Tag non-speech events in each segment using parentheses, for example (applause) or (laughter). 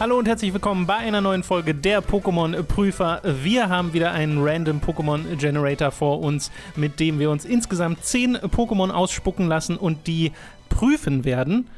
Hallo und herzlich willkommen bei einer neuen Folge der Pokémon Prüfer. Wir haben wieder einen Random Pokémon Generator vor uns, mit dem wir uns insgesamt zehn Pokémon ausspucken lassen und die prüfen werden.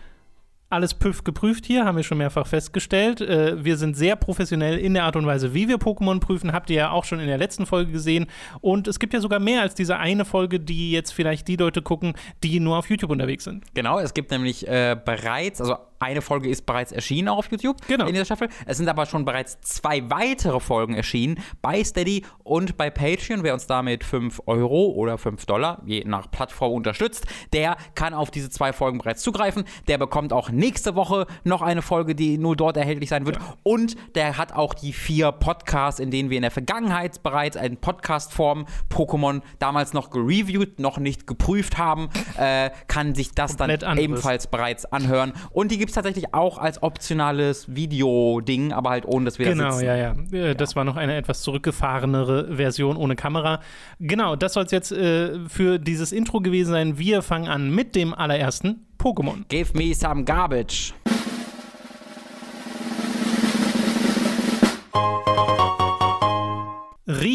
Alles PÜV geprüft hier, haben wir schon mehrfach festgestellt. Äh, wir sind sehr professionell in der Art und Weise, wie wir Pokémon prüfen. Habt ihr ja auch schon in der letzten Folge gesehen. Und es gibt ja sogar mehr als diese eine Folge, die jetzt vielleicht die Leute gucken, die nur auf YouTube unterwegs sind. Genau, es gibt nämlich äh, bereits, also eine Folge ist bereits erschienen auch auf YouTube Genau. in dieser Staffel. Es sind aber schon bereits zwei weitere Folgen erschienen bei Steady und bei Patreon. Wer uns damit 5 Euro oder 5 Dollar, je nach Plattform unterstützt, der kann auf diese zwei Folgen bereits zugreifen. Der bekommt auch nächste Woche noch eine Folge, die nur dort erhältlich sein wird. Und der hat auch die vier Podcasts, in denen wir in der Vergangenheit bereits in Podcast-Form Pokémon damals noch gereviewt, noch nicht geprüft haben, äh, kann sich das Komplett dann anderes. ebenfalls bereits anhören. Und die gibt es tatsächlich auch als optionales Video-Ding, aber halt ohne, dass wir da Genau, sitzen. ja, ja. Äh, Das war noch eine etwas zurückgefahrenere Version ohne Kamera. Genau, das soll es jetzt äh, für dieses Intro gewesen sein. Wir fangen an mit dem allerersten Pokémon. Give me some garbage.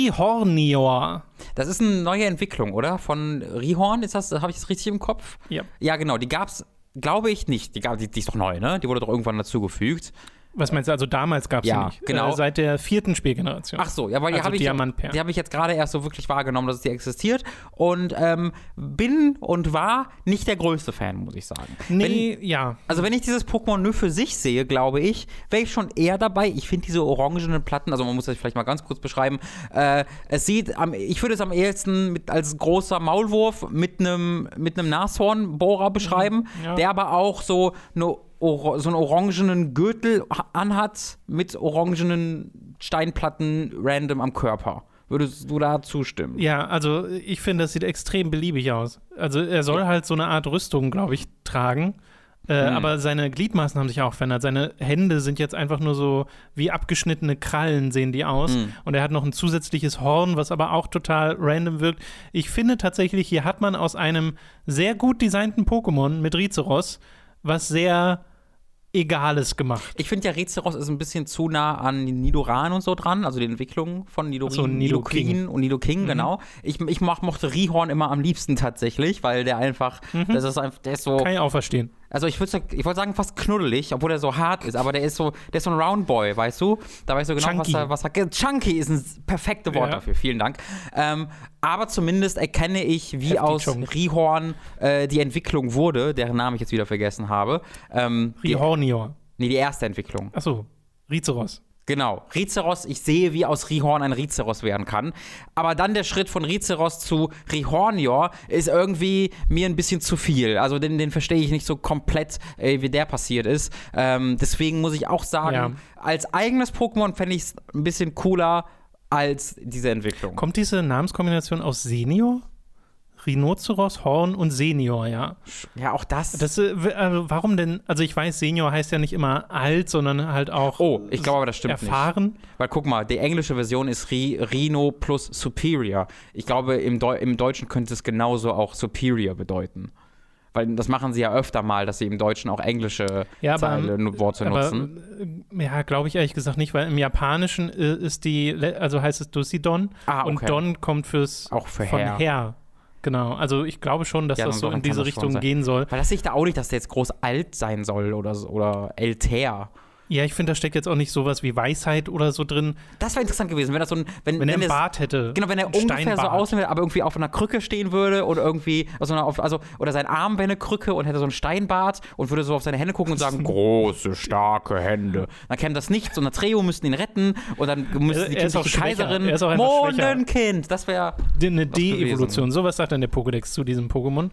Rihornior. Das ist eine neue Entwicklung, oder? Von Rihorn, ist das, habe ich das richtig im Kopf? Ja. Ja, genau, die gab's, glaube ich, nicht. Die, die, die ist doch neu, ne? Die wurde doch irgendwann dazugefügt. Was meinst du? Also damals gab es Ja, nicht. genau. Äh, seit der vierten Spielgeneration. Ach so, ja, weil die Also habe ich, die habe ich jetzt gerade erst so wirklich wahrgenommen, dass es die existiert und ähm, bin und war nicht der größte Fan, muss ich sagen. Nee, ja. Also wenn ich dieses Pokémon nur für sich sehe, glaube ich, wäre ich schon eher dabei. Ich finde diese orangenen Platten, also man muss das vielleicht mal ganz kurz beschreiben. Äh, es sieht, am, ich würde es am ehesten mit, als großer Maulwurf mit einem mit Nashornbohrer beschreiben, Mhm, ja. der aber auch so eine so einen orangenen Gürtel ha- anhat mit orangenen Steinplatten random am Körper. Würdest du da zustimmen? Ja, also ich finde, das sieht extrem beliebig aus. Also er soll halt so eine Art Rüstung, glaube ich, tragen. Äh, Hm. Aber seine Gliedmaßen haben sich auch verändert. Seine Hände sind jetzt einfach nur so wie abgeschnittene Krallen, sehen die aus. Hm. Und er hat noch ein zusätzliches Horn, was aber auch total random wirkt. Ich finde tatsächlich, hier hat man aus einem sehr gut designten Pokémon mit Rizeros was sehr Egales gemacht. Ich finde ja, Rizeros ist ein bisschen zu nah an Nidoran und so dran, also die Entwicklung von Nidorin, so. Nidoqueen und Nidoking, genau. Ich, ich mochte Rihorn immer am liebsten tatsächlich, weil der einfach, das ist einfach, der ist so, Kann ich auch verstehen. Also ich würde ich würd sagen fast knuddelig, obwohl er so hart ist, aber der ist so, der ist so ein Roundboy, weißt du? Da weißt du genau, Chunky. was er, was er, Chunky ist ein perfektes Wort Ja. dafür, vielen Dank. Ähm, aber zumindest erkenne ich, wie Heftig aus Chunk. Rihorn äh, die Entwicklung wurde, deren Namen ich jetzt wieder vergessen habe. Ähm, Rihornior. nee, die erste Entwicklung. Achso, Rizeros. Genau, Rizeros, ich sehe, wie aus Rihorn ein Rizeros werden kann. Aber dann der Schritt von Rizeros zu Rihornior ist irgendwie mir ein bisschen zu viel. Also den, den verstehe ich nicht so komplett, äh, wie der passiert ist. Ähm, deswegen muss ich auch sagen, Ja. als eigenes Pokémon fände ich es ein bisschen cooler als diese Entwicklung. Kommt diese Namenskombination aus Senior? Rhinoceros, Horn und Senior, ja. Ja, auch das. Das, äh, also warum denn? Also ich weiß, Senior heißt ja nicht immer alt, sondern halt auch oh, ich glaube aber, das stimmt nicht. erfahren. Weil guck mal, die englische Version ist Rhino plus Superior. Ich glaube, im, Deu im Deutschen könnte es genauso auch Superior bedeuten. Weil das machen sie ja öfter mal, dass sie im Deutschen auch englische Ja, aber, Zeile, Worte Aber nutzen. ja, glaube ich ehrlich gesagt nicht, weil im Japanischen äh, ist die, also heißt es Dusidon Ah, und okay. Don kommt fürs Auch für von Herr. Herr. Genau, also ich glaube schon, dass Ja, das so in diese Richtung gehen soll. Weil das sehe ich da auch nicht, dass der jetzt groß alt sein soll oder, oder älter. Ja, ich finde, da steckt jetzt auch nicht sowas wie Weisheit oder so drin, Das wäre interessant gewesen, wenn das so ein. Wenn, wenn er einen Bart hätte. Genau, wenn er Ein ungefähr so Steinbart. aussehen würde, aber irgendwie auf einer Krücke stehen würde oder irgendwie, also, auf, also oder sein Arm wäre eine Krücke und hätte so einen Steinbart und würde so auf seine Hände gucken und sagen, (laughs) große, starke Hände. Dann käme das nichts und Atreo müssten ihn retten und dann müsste die er schwächer. Kaiserin, Er ist auch schwächer. Mondenkind, das wäre, Die- Eine. De-Evolution. Sowas sagt dann der Pokédex zu diesem Pokémon,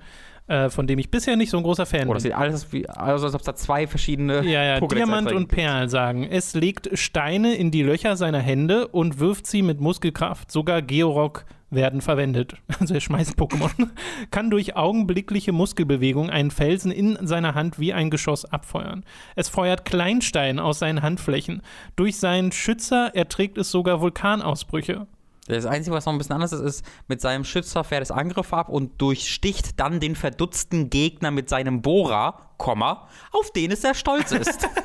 äh, von dem ich bisher nicht so ein großer Fan oh, das bin. sieht alles wie, also als ob es da zwei verschiedene Ja, ja, Diamant und. Perl sagen, es legt Steine in die Löcher seiner Hände und wirft sie mit Muskelkraft. Sogar Georock werden verwendet. (laughs) Also er schmeißt Pokémon. (laughs) Kann durch augenblickliche Muskelbewegung einen Felsen in seiner Hand wie ein Geschoss abfeuern. Es feuert Kleinstein aus seinen Handflächen. Durch seinen Schützer erträgt es sogar Vulkanausbrüche. Das Einzige, was noch ein bisschen anders ist, ist, mit seinem Schützer fährt es Angriff ab und durchsticht dann den verdutzten Gegner mit seinem Bohrer, Komma, auf den es sehr stolz ist. (laughs)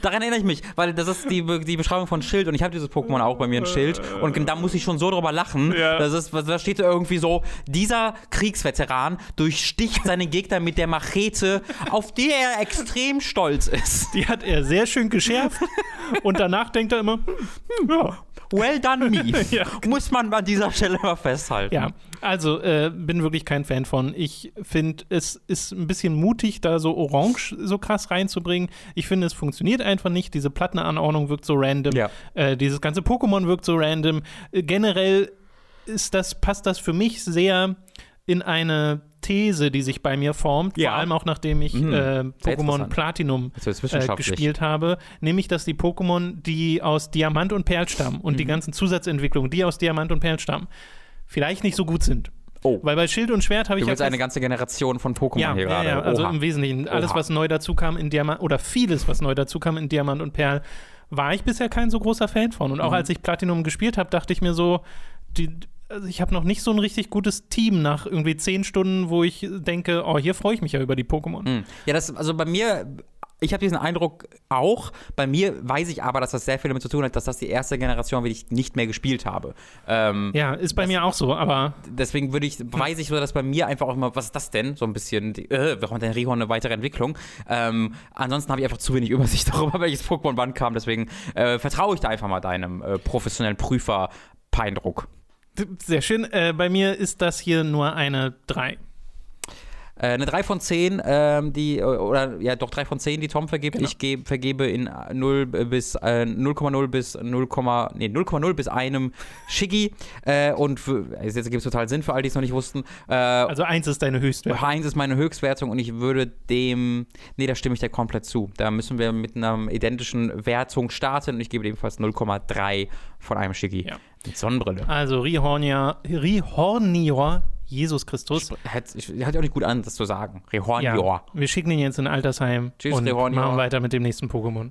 Daran erinnere ich mich, weil das ist die, Be- die Beschreibung von Schild und ich habe dieses Pokémon auch bei mir ein Schild und da muss ich schon so drüber lachen. Ja. Das ist, da steht irgendwie so, dieser Kriegsveteran durchsticht seine Gegner mit der Machete, auf die er extrem stolz ist. Die hat er sehr schön geschärft (laughs) und danach denkt er immer, hm, ja, Well done me. (laughs) Ja. Muss man an dieser Stelle mal festhalten. Ja, also äh, bin wirklich kein Fan von. Ich finde, es ist ein bisschen mutig, da so Orange so krass reinzubringen. Ich finde, es funktioniert einfach nicht. Diese Plattenanordnung wirkt so random. Ja. Äh, dieses ganze Pokémon wirkt so random. Äh, generell ist das, passt das für mich sehr in eine These, die sich bei mir formt, Ja. vor allem auch nachdem ich Mhm. äh, Pokémon. Platinum Jetzt äh, gespielt habe, nämlich dass die Pokémon, die aus Diamant und Perl stammen und die Mhm. ganzen Zusatzentwicklungen, die aus Diamant und Perl stammen, vielleicht nicht so gut sind. Oh. Weil bei Schild und Schwert habe ich Du willst ja eine ganze Generation von Pokémon ja, hier ja, gerade. ja, also Oha. im Wesentlichen alles, Oha. was neu dazu kam in Diamant oder vieles, was neu dazu kam in Diamant und Perl, war ich bisher kein so großer Fan von. Und auch Mhm. als ich Platinum gespielt habe, dachte ich mir so, die, also ich habe noch nicht so ein richtig gutes Team nach irgendwie zehn Stunden, wo ich denke, oh, hier freue ich mich ja über die Pokémon. Hm. Ja, das, also bei mir, ich habe diesen Eindruck auch. Bei mir weiß ich aber, dass das sehr viel damit zu tun hat, dass das die erste Generation, die ich nicht mehr gespielt habe. Ähm, Ja, ist bei mir auch so, aber Deswegen würde ich, weiß ich so, dass bei mir einfach auch immer, was ist das denn? So ein bisschen, äh, warum hat denn Rihorn eine weitere Entwicklung? Ähm, ansonsten habe ich einfach zu wenig (laughs) Übersicht darüber, welches Pokémon wann kam. Deswegen äh, vertraue ich da einfach mal deinem äh, professionellen Prüfer-Peindruck. Sehr schön. Äh, bei mir ist das hier nur eine 3. Äh, eine 3 von 10, ähm, die, äh, oder ja, doch 3 von 10, die Tom vergibt. Genau. Ich geb, vergebe in 0 bis äh, 0,0 bis 0, nee, 0,0 bis einem Shiggy. Äh, und für, jetzt gibt es total Sinn für all die es noch nicht wussten. Äh, Also 1 ist deine Höchstwert. Heinz ist meine Höchstwertung und ich würde dem, nee, da stimme ich dir komplett zu. Da müssen wir mit einer identischen Wertung starten und ich gebe ebenfalls 0,3 von einem Shiggy. Ja. Mit Sonnenbrille. Also Rihornia, Rihornior, Jesus Christus. Hört hört ja auch nicht gut an, das zu sagen. Rehornior. Ja, wir schicken ihn jetzt in Altersheim Tschüss, und Rehornior. machen weiter mit dem nächsten Pokémon.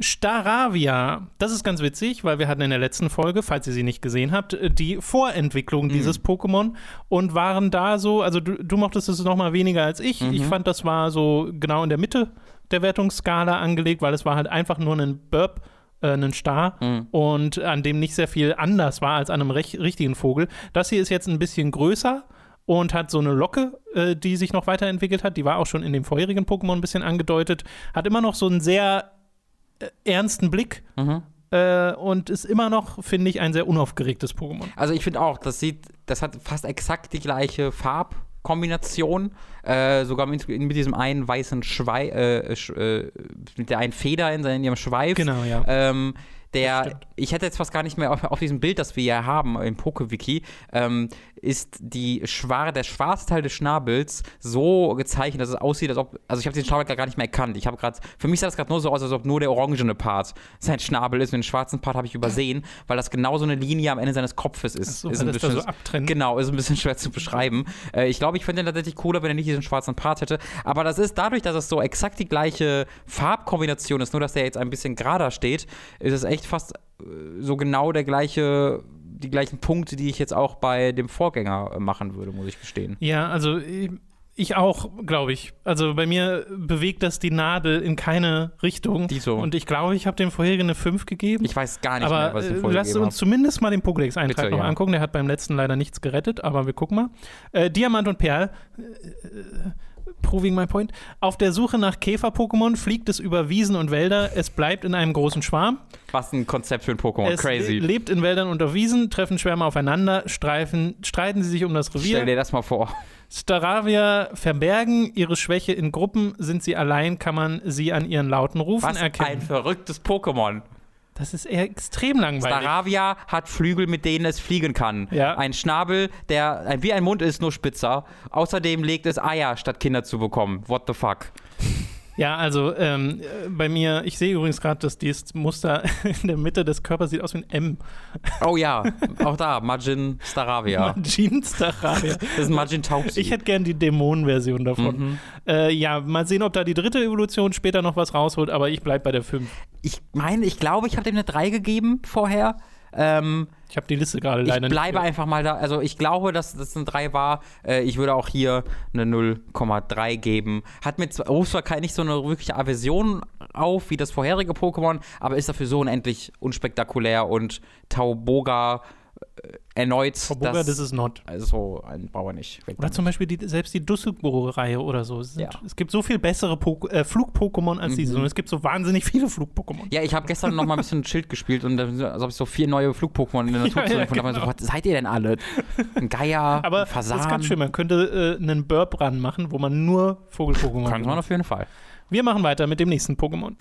Staravia, das ist ganz witzig, weil wir hatten in der letzten Folge, falls ihr sie nicht gesehen habt, die Vorentwicklung dieses Pokémon und waren da so, also du, du mochtest es noch mal weniger als ich. Ich fand, das war so genau in der Mitte der Wertungsskala angelegt, weil es war halt einfach nur ein Burp, äh, ein Star und an dem nicht sehr viel anders war als an einem richtigen Vogel. Das hier ist jetzt ein bisschen größer und hat so eine Locke, äh, die sich noch weiterentwickelt hat. Die war auch schon in dem vorherigen Pokémon ein bisschen angedeutet. Hat immer noch so einen sehr äh, ernsten Blick äh, und ist immer noch, finde ich, ein sehr unaufgeregtes Pokémon. Also ich finde auch, das sieht, das hat fast exakt die gleiche Farbkombination. Äh, sogar mit, mit diesem einen weißen Schweif, äh, sch, äh, mit der einen Feder in, seinem- in ihrem Schweif. Genau, ja. Ähm, der, ich hätte jetzt fast gar nicht mehr auf, auf diesem Bild, das wir hier haben im PokeWiki, ähm, ist die schwar der schwarze Teil des Schnabels so gezeichnet, dass es aussieht, als ob, also ich habe den Schnabel gar nicht mehr erkannt. Ich habe gerade, für mich sah das gerade nur so aus, als ob nur der orangene Part sein Schnabel ist und den schwarzen Part habe ich übersehen, weil das genau so eine Linie am Ende seines Kopfes ist. Ach so, ist ein bisschen, so abtrennt. Genau, ist ein bisschen (laughs) schwer zu beschreiben. Äh, ich glaube, ich fände den tatsächlich cooler, wenn er nicht diesen schwarzen Part hätte. Aber das ist dadurch, dass es so exakt die gleiche Farbkombination ist, nur dass der jetzt ein bisschen gerader steht, ist es echt fast äh, so genau der gleiche, die gleichen Punkte, die ich jetzt auch bei dem Vorgänger äh, machen würde, muss ich gestehen. Ja, also ich- ich auch, glaube ich. Also bei mir bewegt das die Nadel in keine Richtung. Die so. Und ich glaube, ich habe dem vorherigen eine 5 gegeben. Ich weiß gar nicht aber mehr, was ich äh, vorher gegeben uns habe. zumindest mal den Pokédex-Eintrag noch ja. angucken. Der hat beim letzten leider nichts gerettet, aber wir gucken mal. Äh, Diamant und Perl. Äh, Proving my point. Auf der Suche nach Käfer-Pokémon fliegt es über Wiesen und Wälder. Es bleibt in einem großen Schwarm. Was ein Konzept für ein Pokémon. es Crazy. lebt in Wäldern und auf Wiesen, treffen Schwärme aufeinander, streifen, streiten sie sich um das Revier. Stell dir das mal vor. Staravia verbergen ihre Schwäche in Gruppen. Sind sie allein, kann man sie an ihren lauten Rufen Was ein erkennen. verrücktes Pokémon. Das ist eher extrem langweilig. Staravia hat Flügel, mit denen es fliegen kann. Ja. Ein Schnabel, der wie ein Mund ist, nur spitzer. Außerdem legt es Eier, statt Kinder zu bekommen. What the fuck? Ja, also ähm, äh, bei mir, ich sehe übrigens gerade, dass dieses Muster (laughs) in der Mitte des Körpers sieht aus wie ein M. Oh ja, auch da, Majin Staravia. (laughs) Jeans Staravia. Das ist Majin Taubsi. Ich hätte gern die Dämonenversion davon. Mhm. Äh, ja, mal sehen, ob da die dritte Evolution später noch was rausholt, aber ich bleib bei der 5. ich meine, ich glaube, ich habe dem eine 3 gegeben vorher. Ähm, Ich habe die Liste gerade leider ich bleibe nicht. einfach mal da. Also ich glaube, dass das eine 3 war. Äh, ich würde auch hier eine 0,3 geben. Hat zwar, ruft zwar kein- nicht so eine wirkliche Aversion auf wie das vorherige Pokémon, aber ist dafür so unendlich unspektakulär und Tauboga erneut. Frau Burger, das ist not. also ein Bauer nicht. Oder zum Beispiel die, selbst die Dusselbohre-Reihe oder so. Es, sind, Ja. es gibt so viel bessere äh, Flug-Pokémon als diese. Und es gibt so wahnsinnig viele Flug-Pokémon. Ja, ich habe gestern noch mal ein bisschen Schild gespielt und da also habe ich so vier neue Flug-Pokémon in der Natur (laughs) Ja, ja, ich so, genau. was seid ihr denn alle? Ein Geier, Aber ein das Fasan. ist ganz schön. Man könnte äh, einen Burp-Run machen, wo man nur Vogel-Pokémon Könnte man hat. auf jeden Fall. Wir machen weiter mit dem nächsten Pokémon.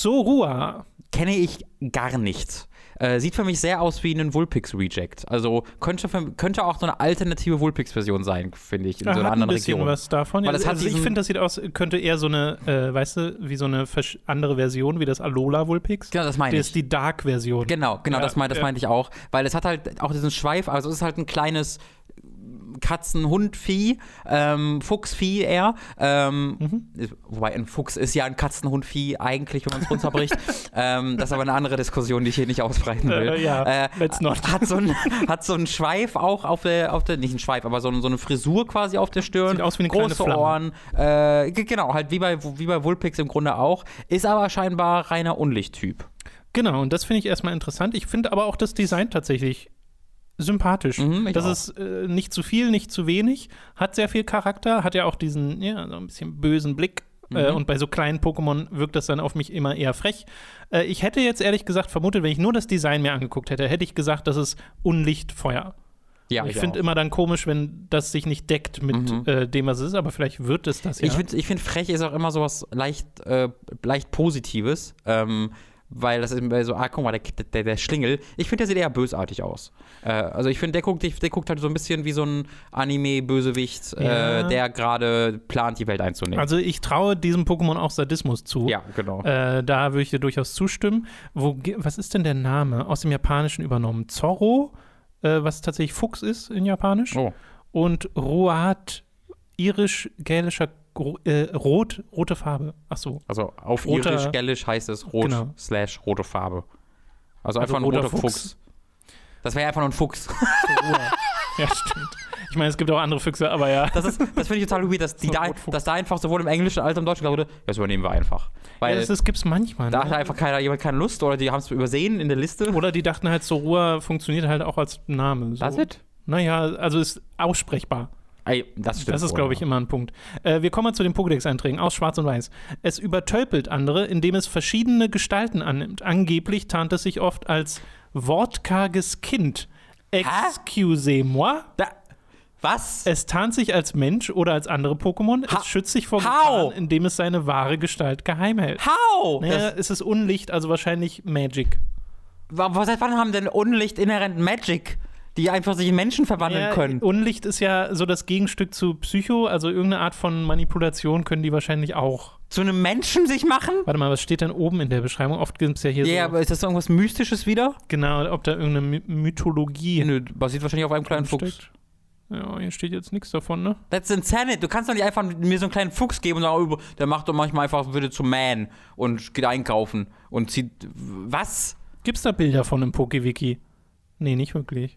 Zorua. Kenne ich gar nicht. Äh, sieht für mich sehr aus wie ein Vulpix Reject. Also könnte, für, könnte auch so eine alternative Vulpix-Version sein, finde ich, in Da so einer hat ein anderen bisschen Region. was davon. Weil das hat also ich finde, das sieht aus, könnte eher so eine, äh, weißt du, wie so eine andere Version, wie das Alola Vulpix. Genau, das meine Das ich. ist die Dark-Version. Genau, genau, Ja, das, mein, das ja. meinte ich auch. Weil es hat halt auch diesen Schweif, also es ist halt ein kleines Katzen-Hund-Vieh, ähm, Fuchsvieh eher. Ähm, Mhm. Wobei ein Fuchs ist ja ein Katzen-Hund-Vieh eigentlich, wenn man es runterbricht. (laughs) ähm, das ist aber eine andere Diskussion, die ich hier nicht ausbreiten will. Äh, ja, let's not. Hat so, ein, hat so einen Schweif auch auf der, auf der nicht ein Schweif, aber so, so eine Frisur quasi auf der Stirn. Sieht aus wie eine Große. Ohren. Äh, genau, halt wie bei, wie bei Vulpix im Grunde auch. Ist aber scheinbar reiner Unlichttyp. Genau, und das finde ich erstmal interessant. Ich finde aber auch das Design tatsächlich sympathisch. Mhm, das auch. ist äh, nicht zu viel, nicht zu wenig, hat sehr viel Charakter, hat ja auch diesen, ja, so ein bisschen bösen Blick. Äh, Mhm. und bei so kleinen Pokémon wirkt das dann auf mich immer eher frech. Äh, ich hätte jetzt ehrlich gesagt vermutet, wenn ich nur das Design mir angeguckt hätte, hätte ich gesagt, das ist Unlichtfeuer. Ja, ich finde immer dann komisch, wenn das sich nicht deckt mit Mhm. äh, dem, was es ist, aber vielleicht wird es das ja. Ich finde, ich find, frech ist auch immer sowas leicht, äh, leicht Positives. Ähm, weil das ist immer so, ah, guck mal, der, der, der Schlingel. Ich finde, der sieht eher bösartig aus. Äh, also ich finde, der guckt, der guckt halt so ein bisschen wie so ein Anime-Bösewicht, Ja. äh, der gerade plant, die Welt einzunehmen. also ich traue diesem Pokémon auch Sadismus zu. ja, genau. Äh, da würde ich dir durchaus zustimmen. Wo, was ist denn der Name? Aus dem Japanischen übernommen. Zorro, äh, was tatsächlich Fuchs ist in Japanisch. oh. Und Roat, irisch-gälischer äh, Rot, rote Farbe. Ach so. Also auf Roter- irisch, gälisch heißt es rot Genau. slash rote Farbe. Also Also einfach ein roter roter Fuchs. Fuchs. Das wäre einfach nur ein Fuchs. (laughs) Ja, stimmt. Ich meine, es gibt auch andere Füchse, aber ja. Das, ist- das finde ich total weird, dass, die So da, dass da einfach sowohl im Englischen als auch im Deutschen gesagt wurde, das übernehmen wir einfach. Weil ja das gibt es manchmal. da Ne? hatte einfach keiner, jemand keine Lust oder die haben es übersehen in der Liste. Oder die dachten halt, Zorua funktioniert halt auch als Name. So. Das it? Naja, also ist aussprechbar. Das. Das ist, glaube ich, immer ein Punkt. Äh, wir kommen mal zu den Pokédex-Einträgen aus Schwarz und Weiß. Es übertölpelt andere, indem es verschiedene Gestalten annimmt. Angeblich tarnt es sich oft als wortkarges Kind. Excusez-moi. Was? Es tarnt sich als Mensch oder als andere Pokémon. Ha- es schützt sich vor? Gefahren, indem es seine wahre Gestalt geheim hält. How? Naja, es ist Unlicht, also wahrscheinlich Magic. Seit wann haben denn Unlicht inhärent Magic, die einfach sich in Menschen verwandeln Ja, können? Unlicht ist ja so das Gegenstück zu Psycho, also irgendeine Art von Manipulation können die wahrscheinlich auch. Zu einem Menschen sich machen? Warte mal, was steht denn oben in der Beschreibung? Oft gibt es ja hier Ja, so, aber ist das irgendwas Mystisches wieder? genau, ob da irgendeine My Mythologie Nö, basiert wahrscheinlich auf einem kleinen Fuchs. steckt. Ja, hier steht jetzt nichts davon, ne? That's insanity. Du kannst doch nicht einfach mir so einen kleinen Fuchs geben und sagen, oh, der macht doch manchmal einfach, würde zum Man und geht einkaufen und zieht. Was? Gibt's da Bilder von einem Pokewiki? Nee, nicht wirklich.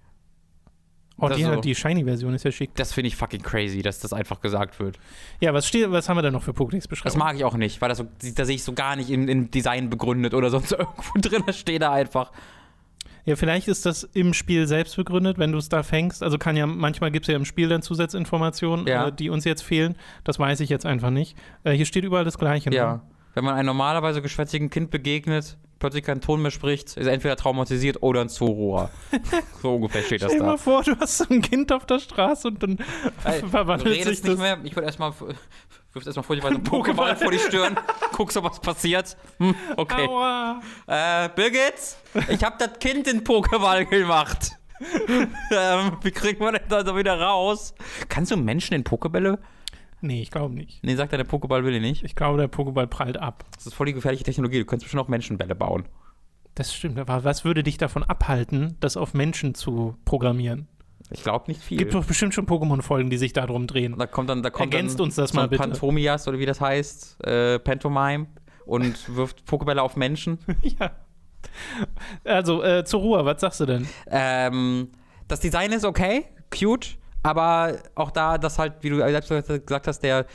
Oh, Das die, so. die Shiny-Version ist ja schick. Das finde ich fucking crazy, dass das einfach gesagt wird. Ja, was steht, was haben wir da noch für Das Pokédex-Beschreibungen? mag ich auch nicht, weil das so, da sehe ich so gar nicht in, in Design begründet oder sonst (laughs) irgendwo drin. Das steht da einfach. Ja, vielleicht ist das im Spiel selbst begründet, wenn du es da fängst. Also kann ja, manchmal gibt es ja im Spiel dann Zusatzinformationen, Ja. äh, die uns jetzt fehlen. Das weiß ich jetzt einfach nicht. Äh, hier steht überall das Gleiche. ne? Ja. Wenn man einem normalerweise geschwätzigen Kind begegnet, plötzlich keinen Ton mehr spricht, ist er entweder traumatisiert oder ein Zoroa. (laughs) so ungefähr steht das Stell dir da. mal vor, du hast so ein Kind auf der Straße und dann Ey, du verwandelt sich redest das. nicht mehr. Ich würde erstmal wirfst erstmal vor dir (laughs) einen Pokéball vor die Stirn, guckst, ob was passiert. Hm, okay. Aua. Äh, Birgit, ich habe das Kind in Pokéball gemacht. (laughs) ähm, wie kriegen wir denn da wieder raus? Kannst du Menschen in Pokebälle? Nee, ich glaube nicht. Nee, sagt er, der Pokéball will ich nicht. Ich glaube, der Pokéball prallt ab. Das ist voll die gefährliche Technologie. Du kannst bestimmt auch Menschenbälle bauen. Das stimmt. Aber was würde dich davon abhalten, das auf Menschen zu programmieren? Ich glaube nicht viel. Gibt doch bestimmt schon Pokémon-Folgen, die sich darum drehen. da kommt dann, da kommt Ergänzt dann uns das so mal bitte. Pantomias oder wie das heißt, äh, Pantomime und (laughs) wirft Pokébälle auf Menschen. (laughs) ja. Also, äh, zur Ruhe, was sagst du denn? Ähm, das Design ist okay, cute, aber auch da, dass halt, wie du selbst gesagt hast, der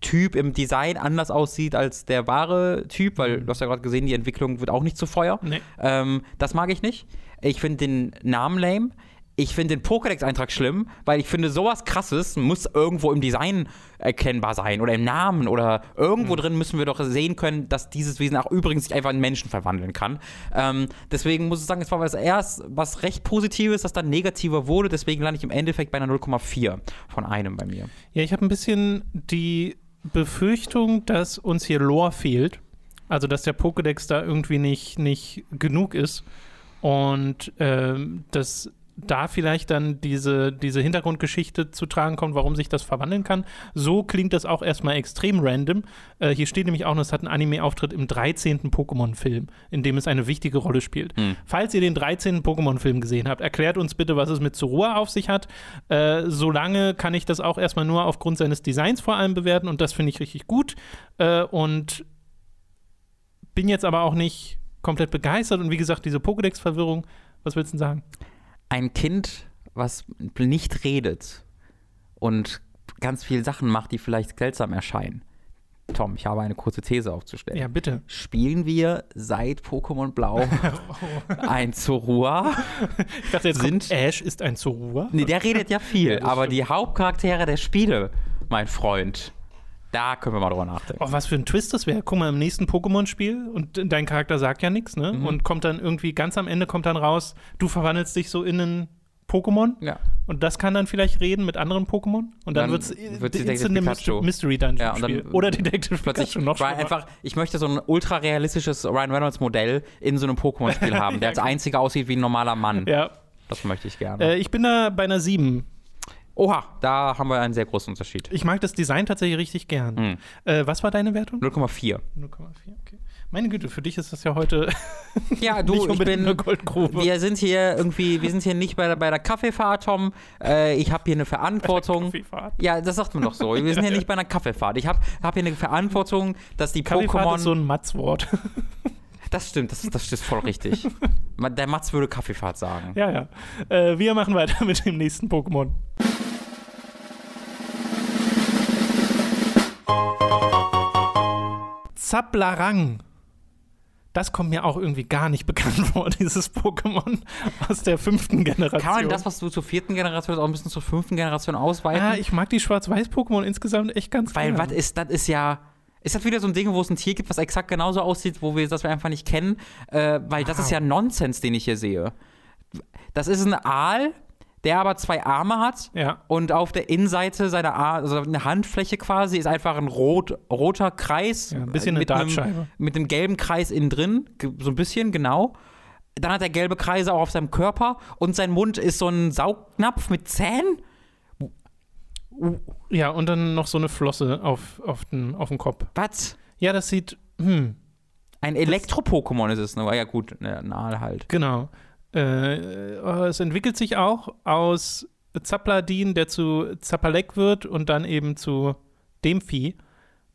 Typ im Design anders aussieht als der wahre Typ, weil du hast ja gerade gesehen, die Entwicklung wird auch nicht zu Feuer. Nee. Ähm, das mag ich nicht. Ich finde den Namen lame. Ich finde den Pokédex-Eintrag schlimm, weil ich finde, sowas krasses muss irgendwo im Design erkennbar sein oder im Namen oder irgendwo drin müssen wir doch sehen können, dass dieses Wesen auch übrigens sich einfach in Menschen verwandeln kann. Ähm, deswegen muss ich sagen, es war was erst was recht Positives, das dann negativer wurde. Deswegen lande ich im Endeffekt bei einer 0,4 von einem bei mir. Ja, ich habe ein bisschen die Befürchtung, dass uns hier Lore fehlt. Also, dass der Pokédex da irgendwie nicht, nicht genug ist. Und ähm, dass da vielleicht dann diese, diese Hintergrundgeschichte zu tragen kommt, warum sich das verwandeln kann. So klingt das auch erstmal extrem random. Äh, hier steht nämlich auch noch, es hat einen Anime-Auftritt im 13. Pokémon-Film, in dem es eine wichtige Rolle spielt. Hm. Falls ihr den 13. Pokémon-Film gesehen habt, erklärt uns bitte, was es mit Zorua auf sich hat. Äh, solange kann ich das auch erstmal nur aufgrund seines Designs vor allem bewerten und das finde ich richtig gut. Äh, und bin jetzt aber auch nicht komplett begeistert und wie gesagt, diese Pokédex-Verwirrung, was willst du denn sagen? Ein Kind, was nicht redet und ganz viele Sachen macht, die vielleicht seltsam erscheinen. Tom, ich habe eine kurze These aufzustellen. Ja, bitte. Spielen wir seit Pokémon Blau (laughs) ein Zorua? Ich dachte, jetzt Sind- kommt, Ash ist ein Zorua. Nee, der redet ja viel, Ja, aber stimmt. die Hauptcharaktere der Spiele, mein Freund, da können wir mal drüber nachdenken. Oh, was für ein Twist das wäre. Guck mal, im nächsten Pokémon-Spiel und dein Charakter sagt ja nichts, ne? Mhm. Und kommt dann irgendwie ganz am Ende kommt dann raus, du verwandelst dich so in einen Pokémon Ja. und das kann dann vielleicht reden mit anderen Pokémon und dann, Dann äh, Detective instant Pikachu. Myst- Mystery Dungeon Ja, Spiel. Oder Detective Plötzlich Pikachu noch Ryan einfach, ich möchte so ein ultra realistisches Ryan Reynolds Modell in so einem Pokémon-Spiel (laughs) haben, der als einziger aussieht wie ein normaler Mann. Ja, Das möchte ich gerne. äh, ich bin da bei einer 7. Oha, da haben wir einen sehr großen Unterschied. Ich mag das Design tatsächlich richtig gern. Mhm. Äh, was war deine Wertung? 0,4. 0,4, okay. Meine Güte, für dich ist das ja heute Ja, (laughs) du, nicht ich bin. eine Goldgrube. Wir sind hier irgendwie, wir sind hier nicht bei der, bei der Kaffeefahrt, Tom. Äh, ich habe hier eine Verantwortung. (laughs) Kaffeefahrt. Ja, das sagt man doch so. Wir sind hier nicht bei einer Kaffeefahrt. Ich habe hab hier eine Verantwortung, dass die Kaffeefahrt Pokémon. ist so ein Matzwort. (laughs) das stimmt, das, das ist voll richtig. Der Mats würde Kaffeefahrt sagen. ja, ja. Äh, wir machen weiter mit dem nächsten Pokémon. Zaplarang. Das kommt mir auch irgendwie gar nicht (laughs) bekannt vor, dieses Pokémon aus der fünften Generation. Kann man das, was du zur vierten Generation auch ein bisschen zur fünften Generation ausweiten? Ah, ich mag die Schwarz-Weiß-Pokémon insgesamt echt ganz Weil, gern. was ist, das ist ja. Ist das wieder so ein Ding, wo es ein Tier gibt, was exakt genauso aussieht, wo wir das wir einfach nicht kennen? Äh, weil das ist ja Nonsens, den ich hier sehe. Das ist ein Aal, der aber zwei Arme hat Ja. und auf der Innenseite seiner Ar also eine Handfläche quasi, ist einfach ein rot, roter Kreis. Ja, ein bisschen äh, eine mit einem, mit einem gelben Kreis innen drin, so ein bisschen, genau. Dann hat er gelbe Kreise auch auf seinem Körper und sein Mund ist so ein Saugnapf mit Zähnen. Ja, und dann noch so eine Flosse auf, auf, den, auf dem Kopf. Was? Ja, das sieht, hm, Ein Elektro-Pokémon ist es, ne? Ja, gut, ne, ein Aal halt. genau. Äh, es entwickelt sich auch aus Zapladin, der zu Zapalek wird und dann eben zu dem Vieh.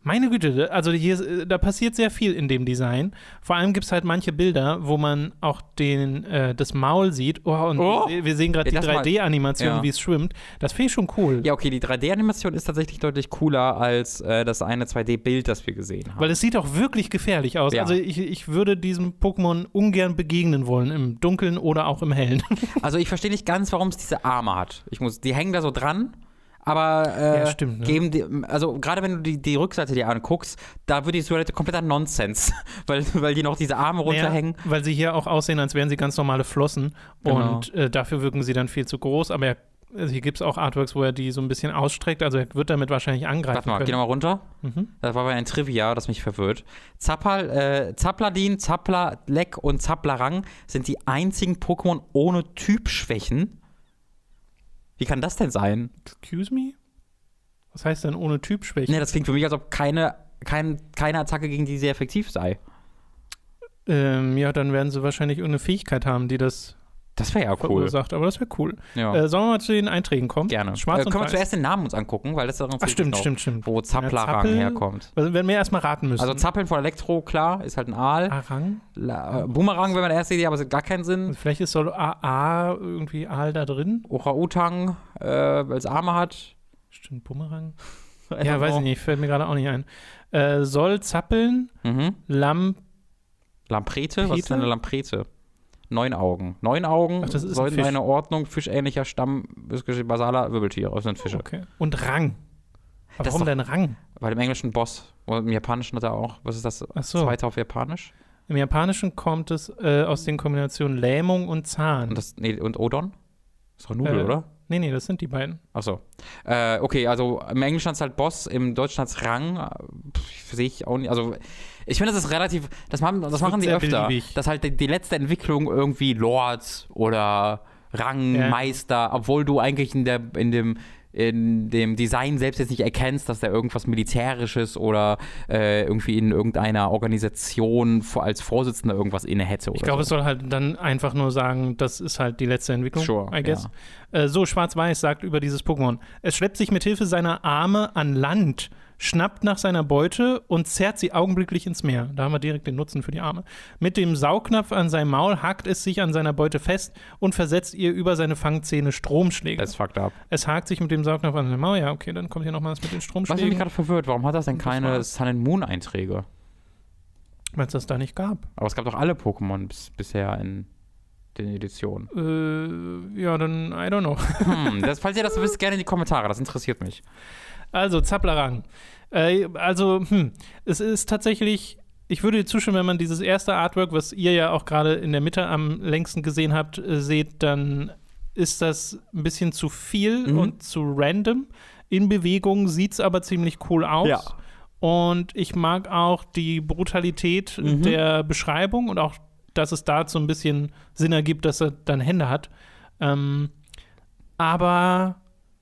Meine Güte, also hier, äh, da passiert sehr viel in dem Design. Vor allem gibt es halt manche Bilder, wo man auch den, äh, das Maul sieht. Oh, und Oh! wir, wir sehen gerade Ja, die das mal- 3D-Animation, Ja. wie es schwimmt. Das finde ich schon cool. Ja, okay, die 3D-Animation ist tatsächlich deutlich cooler als äh, das eine 2D-Bild, das wir gesehen haben. Weil es sieht auch wirklich gefährlich aus. Ja. Also ich, ich würde diesem Pokémon ungern begegnen wollen, im Dunkeln oder auch im Hellen. Also ich verstehe nicht ganz, warum es diese Arme hat. Ich muss, die hängen da so dran, aber äh, Ja, stimmt, ne? geben die, also gerade wenn du die, die Rückseite dir anguckst, da wird die Silhouette kompletter Nonsens, (laughs) weil, weil die noch diese Arme runterhängen. Naja, weil sie hier auch aussehen, als wären sie ganz normale Flossen. Genau. Und äh, dafür wirken sie dann viel zu groß. Aber er, also hier gibt es auch Artworks, wo er die so ein bisschen ausstreckt. Also er wird damit wahrscheinlich angreifen Warte mal, geh können. nochmal runter. Mhm. Das war bei ein Trivia, das mich verwirrt. Zappal, äh, Zapladin, Zaplalek und Zaplarang sind die einzigen Pokémon ohne Typschwächen. Wie kann das denn sein? Excuse me? Was heißt denn ohne Typschwäche? Ne, das klingt für mich, als ob keine, kein, keine Attacke gegen die sehr effektiv sei. Ähm, ja, dann werden sie wahrscheinlich irgendeine Fähigkeit haben, die das Das wäre ja cool. verursacht, aber das wäre cool. Ja. Äh, sollen wir mal zu den Einträgen kommen? Gerne. Schwarz äh, und können wir zuerst den Namen uns angucken, weil das ist Ach, stimmt, stimmt, stimmt. Wo Zapplerang Zappel- herkommt. Also, wenn wir erstmal raten müssen. Also Zappeln von Elektro, klar, ist halt ein Aal. Arang? La, äh, Boomerang wäre meine erste Idee, aber es hat gar keinen Sinn. Also vielleicht ist so AA irgendwie Aal da drin. Orang-Utang, äh, weil es Arme hat. Stimmt, Bumerang? (laughs) I Ja, weiß ich nicht, fällt mir gerade auch nicht ein. Äh, soll zappeln, Mhm. Lamp. Lamprete? Was ist denn eine Lamprete? Neun Augen. Neun Augen Ach, das ist ein sollten Fisch. eine Ordnung fischähnlicher Stamm basaler Wirbeltiere. Das sind Fische. Okay. Und Rang. Das warum ist denn Rang? Weil im Englischen Boss. Und im Japanischen hat er auch. Was ist das? Ach so. Zweite auf Japanisch? Im Japanischen kommt es äh, aus den Kombinationen Lähmung und Zahn. Und, das, nee, und Odon? Ist doch Nudel, Äh, oder? nee, nee, das sind die beiden. Achso. Äh, okay, also im Englischen ist halt Boss, im Deutschen hat Rang. Äh, pff, Sehe ich auch nicht. Also, ich finde, das ist relativ. Das machen, das wird machen sie öfter. beliebig. Dass halt die, die letzte Entwicklung irgendwie Lord oder Rang, Ja. Obwohl du eigentlich in, der, in dem in dem Design selbst jetzt nicht erkennst, dass der irgendwas Militärisches oder äh, irgendwie in irgendeiner Organisation als Vorsitzender irgendwas inne hätte. Ich glaube, es so. soll halt dann einfach nur sagen, das ist halt die letzte Entwicklung, Sure, I guess. Äh, so, Schwarz-Weiß sagt über dieses Pokémon. Es schleppt sich mit Hilfe seiner Arme an Land, schnappt nach seiner Beute und zerrt sie augenblicklich ins Meer. Da haben wir direkt den Nutzen für die Arme. Mit dem Saugnapf an seinem Maul hakt es sich an seiner Beute fest und versetzt ihr über seine Fangzähne Stromschläge. Das ist fucked up. es hakt sich mit dem Saugnapf an seinem Maul. Ja, okay, dann kommt hier noch mal was mit den Was mich Stromschlägen. gerade verwirrt, warum hat das denn Das keine. Sun and Moon Einträge? Weil es das da nicht gab. Aber es gab doch alle Pokémon bis, bisher in den Editionen. Äh, ja, dann, I don't know. Hm, (laughs) das, falls ihr das wisst, gerne in die Kommentare, das interessiert mich. Also, Zapplerang. Äh, also, hm, es ist tatsächlich, ich würde dir zustimmen, wenn man dieses erste Artwork, was ihr ja auch gerade in der Mitte am längsten gesehen habt, äh, seht, dann ist das ein bisschen zu viel Mhm. und zu random. In Bewegung sieht es aber ziemlich cool aus. Ja. Und ich mag auch die Brutalität Mhm. der Beschreibung und auch, dass es da so ein bisschen Sinn ergibt, dass er dann Hände hat. Ähm, aber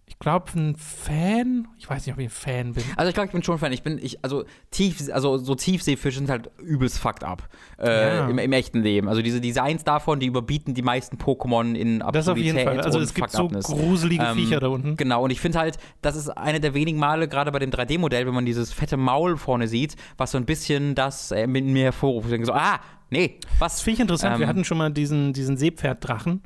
ich glaube, ein Fan, ich weiß nicht, ob ich ein Fan bin. Also ich glaube, ich bin schon Fan. Ich bin, ich, also tief, also so Tiefseefische sind halt übelst fucked up äh, Ja. im, im echten Leben. Also diese Designs davon, die überbieten die meisten Pokémon in Absurdität Das auf jeden Fall. Also es gibt so gruselige Ähm, Viecher da unten. Genau, und ich finde halt, das ist eine der wenigen Male, gerade bei dem 3D-Modell, wenn man dieses fette Maul vorne sieht, was so ein bisschen das äh, mit mir hervorruft. Ich denke so, ah, nee, was? Das finde ich interessant. Wir ähm, hatten schon mal diesen, diesen Seepferddrachen,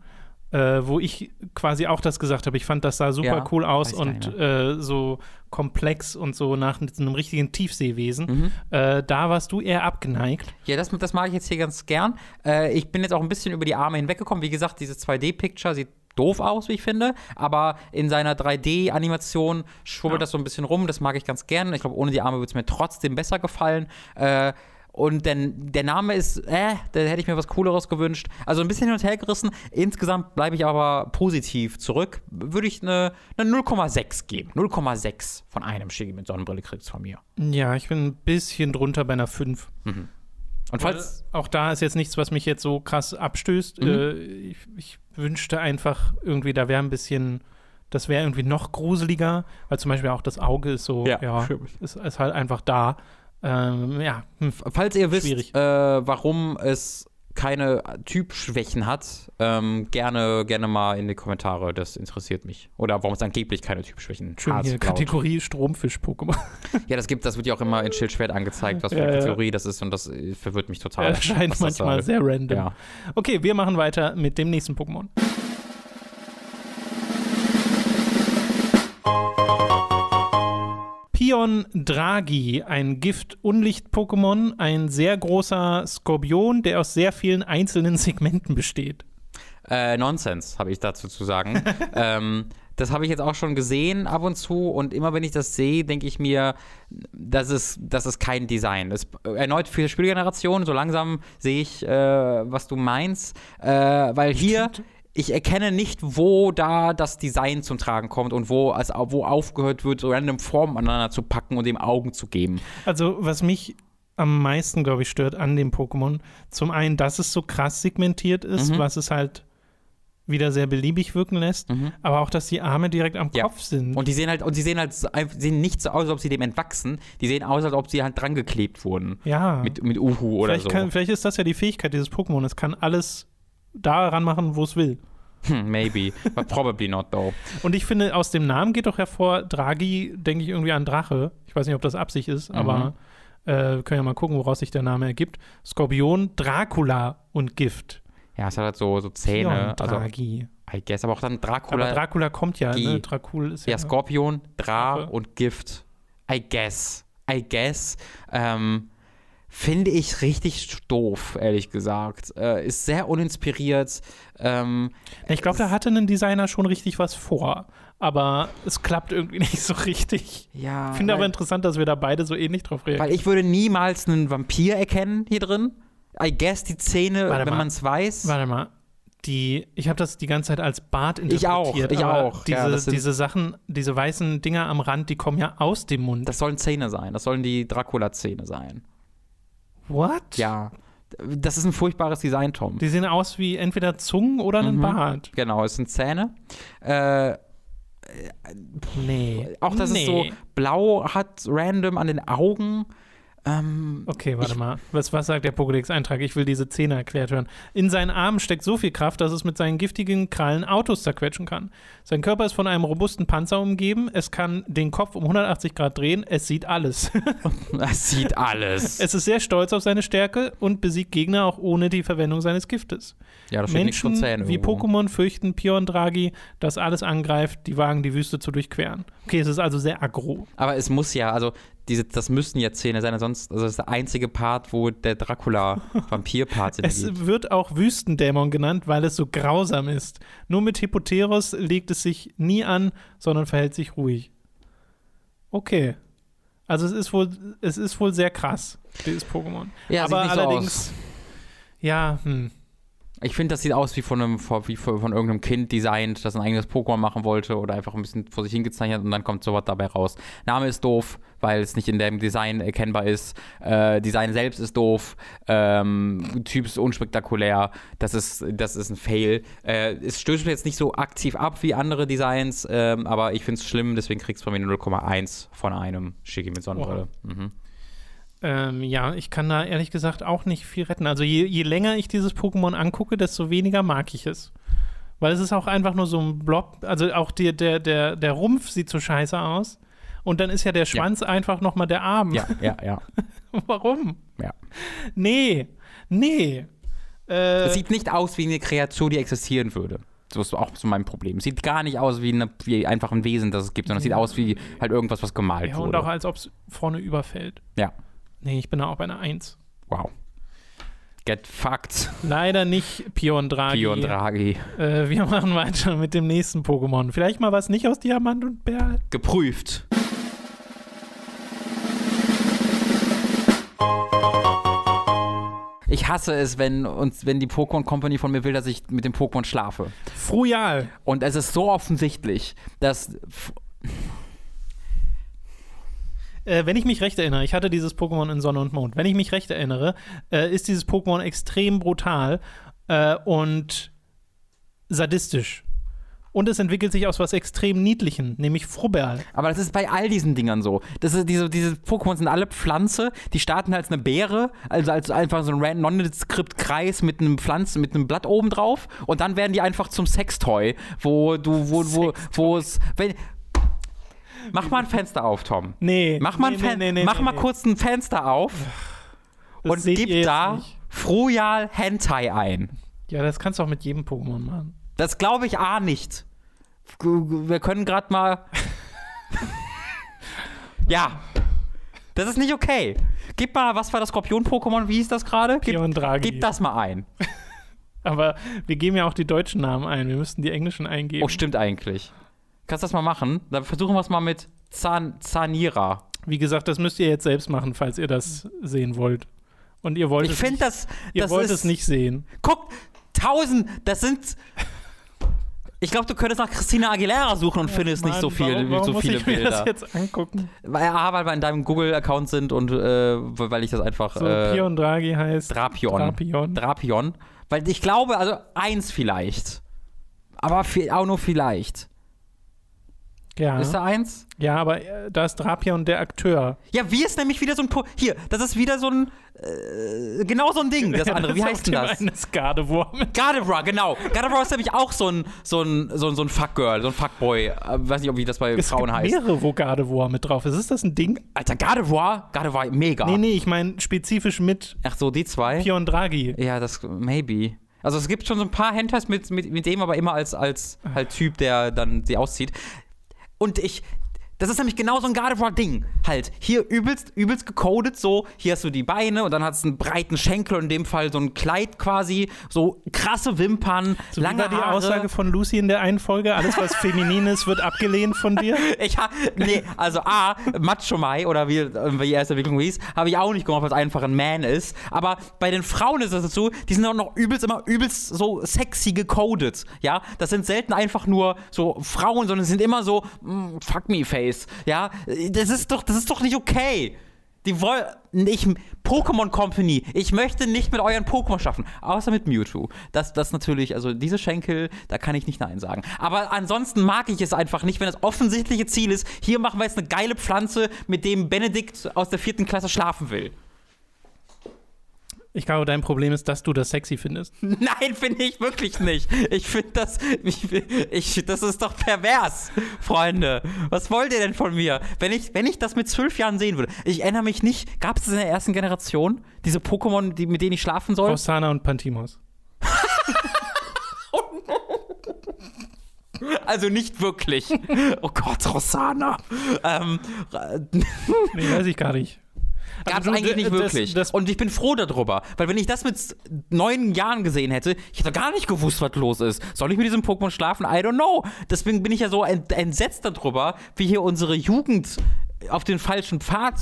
äh, wo ich quasi auch das gesagt habe. Ich fand, das sah super Ja, cool aus und äh, so komplex und so nach einem richtigen Tiefseewesen. Mhm. Äh, da warst du eher abgeneigt. Ja, das, das mag ich jetzt hier ganz gern. Äh, ich bin jetzt auch ein bisschen über die Arme hinweggekommen. Wie gesagt, dieses 2D-Picture sieht doof aus, wie ich finde, aber in seiner 3D-Animation schwubbelt Ja. das so ein bisschen rum. Das mag ich ganz gern. Ich glaube, ohne die Arme würde es mir trotzdem besser gefallen. Äh, und denn der Name ist, äh, da hätte ich mir was Cooleres gewünscht. Also ein bisschen hin und her gerissen. Insgesamt bleibe ich aber positiv zurück. Würde ich eine, eine 0,6 geben. 0,6 von einem Shiggy mit Sonnenbrille kriegst von mir. Ja, ich bin ein bisschen drunter bei einer 5. Und falls. Auch da ist jetzt nichts, was mich jetzt so krass abstößt. Mhm. Äh, ich, ich wünschte einfach irgendwie, da wäre ein bisschen, das wäre irgendwie noch gruseliger, weil zum Beispiel auch das Auge ist so, ja, stimmt. ist, ist halt einfach da. Ähm, ja, hm. Falls ihr wisst, äh, warum es keine Typschwächen hat, ähm, gerne, gerne mal in die Kommentare. Das interessiert mich. Oder warum es angeblich keine Typschwächen schön hat. hier. Kategorie Stromfisch-Pokémon. Ja, das gibt, das wird ja auch immer in Schildschwert angezeigt, was für Ja, eine ja. Kategorie das ist und das äh, verwirrt mich total. Was das manchmal soll. sehr random. Ja. Okay, wir machen weiter mit dem nächsten Pokémon. Pion Draghi, ein Gift-Unlicht-Pokémon, ein sehr großer Skorpion, der aus sehr vielen einzelnen (laughs) Segmenten besteht. Äh, Nonsens, habe ich dazu zu sagen. (laughs) ähm, das habe ich jetzt auch schon gesehen ab und zu und immer wenn ich das sehe, denke ich mir, das ist, das ist kein Design. Das ist erneut für die Spielgeneration, so langsam sehe ich, äh, was du meinst, äh, weil hier Stimmt. Ich erkenne nicht, wo da das Design zum Tragen kommt und wo, also, wo aufgehört wird, so random Formen aneinander zu packen und dem Augen zu geben. Also, was mich am meisten, glaube ich, stört an dem Pokémon, zum einen, dass es so krass segmentiert ist, Mhm. was es halt wieder sehr beliebig wirken lässt, aber auch, dass die Arme direkt am Ja. Kopf sind. Und die sehen halt, und die sehen halt sehen nicht so aus, als ob sie dem entwachsen. Die sehen aus, als ob sie halt dran geklebt wurden. ja. Mit, mit Uhu oder vielleicht, so. kann, vielleicht ist das ja die Fähigkeit dieses Pokémon. Es kann alles da ranmachen, wo es will. Hm, maybe, but (laughs) probably not though. Und ich finde, aus dem Namen geht doch hervor, Draghi, denke ich irgendwie an Drache. Ich weiß nicht, ob das Absicht ist, Mhm. aber äh, können ja mal gucken, woraus sich der Name ergibt. Skorpion, Dracula und Gift. Ja, es hat halt so, so Zähne. Also, Draghi. I guess, aber auch dann Dracula. aber Dracula kommt ja, G. ne? Dracul ist ja. ja, Skorpion, Dra Drache. und Gift. I guess. I guess. Ähm, Finde ich richtig doof, ehrlich gesagt. Äh, ist sehr uninspiriert. Ähm, Ich glaube, da hatte ein Designer schon richtig was vor. Aber es klappt irgendwie (laughs) nicht so richtig. ja. Ich finde aber interessant, dass wir da beide so ähnlich drauf reagieren. weil ich würde niemals einen Vampir erkennen hier drin. I guess die Zähne, Warte wenn man es weiß. Warte mal. Die, ich habe das die ganze Zeit als Bart interpretiert. auch, ich auch. Diese, Ja, sind- diese Sachen, diese weißen Dinger am Rand, die kommen ja aus dem Mund. Das sollen Zähne sein. Das sollen die Dracula-Zähne sein. What? Ja. Das ist ein furchtbares Design, Tom. Die sehen aus wie entweder Zungen oder ein Mhm. Bart. Genau, es sind Zähne. Äh, Nee. auch, dass nee. es so blau hat, random an den Augen. Ähm, Okay, warte Ich- mal. Was, was sagt der Pokédex-Eintrag? Ich will diese Zähne erklärt hören. In seinen Armen steckt so viel Kraft, dass es mit seinen giftigen Krallen Autos zerquetschen kann. Sein Körper ist von einem robusten Panzer umgeben. Es kann den Kopf um 180 Grad drehen. Es sieht alles. (laughs) das sieht alles. es ist sehr stolz auf seine Stärke und besiegt Gegner auch ohne die Verwendung seines Giftes. ja, da steht nichts von Menschen Zähnen wie. Pokémon fürchten Pion Draghi, das alles angreift, die wagen die Wüste zu durchqueren. Okay, es ist also sehr aggro. Aber es muss ja, also diese, das müssten ja Zähne sein, sonst also das ist der einzige Part, wo der Dracula-Vampir-Part (laughs) Sinn Es wird auch Wüstendämon genannt, weil es so grausam ist. Nur mit Hippoteros legt es sich nie an, sondern verhält sich ruhig. Okay. Also es ist wohl, es ist wohl sehr krass, dieses Pokémon. Ja, Aber sieht nicht allerdings, so aus. ja, hm. Ich finde, das sieht aus wie von, einem, wie von, irgendeinem Kind designt, das ein eigenes Pokémon machen wollte oder einfach ein bisschen vor sich hingezeichnet und dann kommt sowas dabei raus. Name ist doof, weil es nicht in dem Design erkennbar ist. Äh, Design selbst ist doof. Ähm, typ ist unspektakulär. Das ist, das ist ein Fail. Äh, es stößt mir jetzt nicht so aktiv ab wie andere Designs, ähm, aber ich finde es schlimm, deswegen kriegst du von mir 0,1 von einem Schicki mit Sonnenbrille. Mhm. Ähm, ja, ich kann da ehrlich gesagt auch nicht viel retten. Also je, je länger ich dieses Pokémon angucke, desto weniger mag ich es. Weil es ist auch einfach nur so ein Blob, also auch die, der, der, der Rumpf sieht so scheiße aus. Und dann ist ja der Schwanz einfach nochmal der Arm. Ja, ja, ja. (laughs) Warum? ja. Nee, nee. Äh, Es sieht nicht aus wie eine Kreatur, die existieren würde. Das ist auch so mein Problem. Es sieht gar nicht aus wie, eine, wie einfach ein Wesen, das es gibt, sondern es sieht aus wie halt irgendwas, was gemalt ja, und wurde. auch als ob es vorne überfällt. ja, Nee, ich bin da auch bei einer Eins. wow. Get fucked, Leider nicht Pion Draghi. Pion Draghi. Äh, wir machen weiter mit dem nächsten Pokémon. Vielleicht mal was nicht aus Diamant und Perl. Geprüft. Ich hasse es, wenn, uns, wenn die Pokémon Company von mir will, dass ich mit dem Pokémon schlafe. Frujal. Und es ist so offensichtlich, dass. Äh, wenn ich mich recht erinnere, ich hatte dieses Pokémon in Sonne und Mond. Wenn ich mich recht erinnere, äh, ist dieses Pokémon extrem brutal äh, und sadistisch. Und es entwickelt sich aus was extrem Niedlichem, nämlich Frubberl. Aber das ist bei all diesen Dingern so. Das ist, diese, diese Pokémon sind alle Pflanze, die starten als eine Beere, also als einfach so ein random Nondescript-Kreis mit einem Pflanzen, mit einem Blatt oben drauf und dann werden die einfach zum Sextoy, wo du, wo, wo, wo es. Wenn, mach mal ein Fenster auf, Tom. Nee. Mach mal, nee, ein Fen nee, nee, mach mal kurz ein Fenster auf Das und gib jetzt da nicht. Frujal Hentai ein. Ja, das kannst du auch mit jedem Pokémon machen. Das glaube ich A nicht. Wir können gerade mal. (laughs) ja. Das ist nicht okay. Gib mal, was war das Skorpion-Pokémon? Wie hieß das gerade? Gib, gib das mal ein. (laughs) Aber wir geben ja auch die deutschen Namen ein. Wir müssten die englischen eingeben. Oh, stimmt eigentlich. Kannst du das mal machen? Dann versuchen wir es mal mit Zan Zanira. Wie gesagt, das müsst ihr jetzt selbst machen, falls ihr das sehen wollt. Und ihr wollt Ich es finde nicht, das. ihr das wollt ist, es nicht sehen. Guck, tausend, das sind. (laughs) Ich glaube, du könntest nach Christina Aguilera suchen und findest nicht so, Mann, viel, warum, warum so muss viele ich mir Bilder. das jetzt angucken? Weil, A, weil wir in deinem Google-Account sind und äh, weil ich das einfach. So, äh, Pion Draghi heißt Drapion. Drapion. Drapion. Weil ich glaube, also eins vielleicht. Aber viel, auch nur vielleicht. Ja. Ist da eins? Ja, aber äh, da ist Drapion der Akteur. Ja, wie ist nämlich wieder so ein. Po Hier, das ist wieder so ein. Äh, genau so ein Ding, das (laughs) andere. Wie ist heißt denn dem das? eines Gardeworm. (laughs) Gardevoir, genau. Gardevoir ist nämlich auch so ein, so ein, so ein, so ein Fuckgirl, so ein Fuckboy. Äh, weiß nicht, wie das bei Es Frauen gibt heißt. mehrere, wo Gardevoir mit drauf ist. Ist das ein Ding? Alter, Gardevoir? Gardevoir, mega. Nee, nee, ich meine spezifisch mit Ach so, die zwei? Pion Draghi. Ja, das, maybe. Also es gibt schon so ein paar Hentas mit, mit, mit dem, aber immer als, als halt Typ, der dann sie auszieht. Und ich, das ist nämlich genau so ein Gardevoir-Ding. Halt, hier übelst, übelst gecodet, so, hier hast du die Beine und dann hast du einen breiten Schenkel und in dem Fall so ein Kleid quasi, so krasse Wimpern, So lange wie war die Haare. Aussage von Lucy in der einen Folge? Alles, was (laughs) feminin ist, wird abgelehnt von dir? (laughs) Ich ha, nee, also A, Macho Mai oder wie, wie erste Entwicklung hieß, habe ich auch nicht gemacht, weil es einfach ein Man ist. Aber bei den Frauen ist es so, die sind auch noch übelst immer übelst so sexy gecodet. Ja, das sind selten einfach nur so Frauen, sondern sind immer so mm, Fuck me face. Ja, das ist doch, das ist doch nicht okay. Die wollen nicht Pokémon Company. Ich möchte nicht mit euren Pokémon schaffen, außer mit Mewtwo. Das, das natürlich, also diese Schenkel, da kann ich nicht nein sagen. Aber ansonsten mag ich es einfach nicht, wenn das offensichtliche Ziel ist. Hier machen wir jetzt eine geile Pflanze, mit dem Benedikt aus der vierten Klasse schlafen will. Ich glaube, dein Problem ist, dass du das sexy findest. (laughs) Nein, finde ich wirklich nicht. Ich finde das, ich, ich, das ist doch pervers, Freunde. Was wollt ihr denn von mir? Wenn ich, wenn ich das mit zwölf Jahren sehen würde, ich erinnere mich nicht, gab es das in der ersten Generation? Diese Pokémon, die, mit denen ich schlafen soll? Rossana und Pantimos. (laughs) Also nicht wirklich. Oh Gott, Rossana. Ähm, Nee, weiß ich gar nicht. Gab es Also eigentlich nicht das- wirklich. Das, und ich bin froh darüber. Weil wenn ich das mit neun Jahren gesehen hätte, ich hätte gar nicht gewusst, was los ist. Soll ich mit diesem Pokémon schlafen? I don't know. Deswegen bin ich ja so ent entsetzt darüber, wie hier unsere Jugend auf den falschen Pfad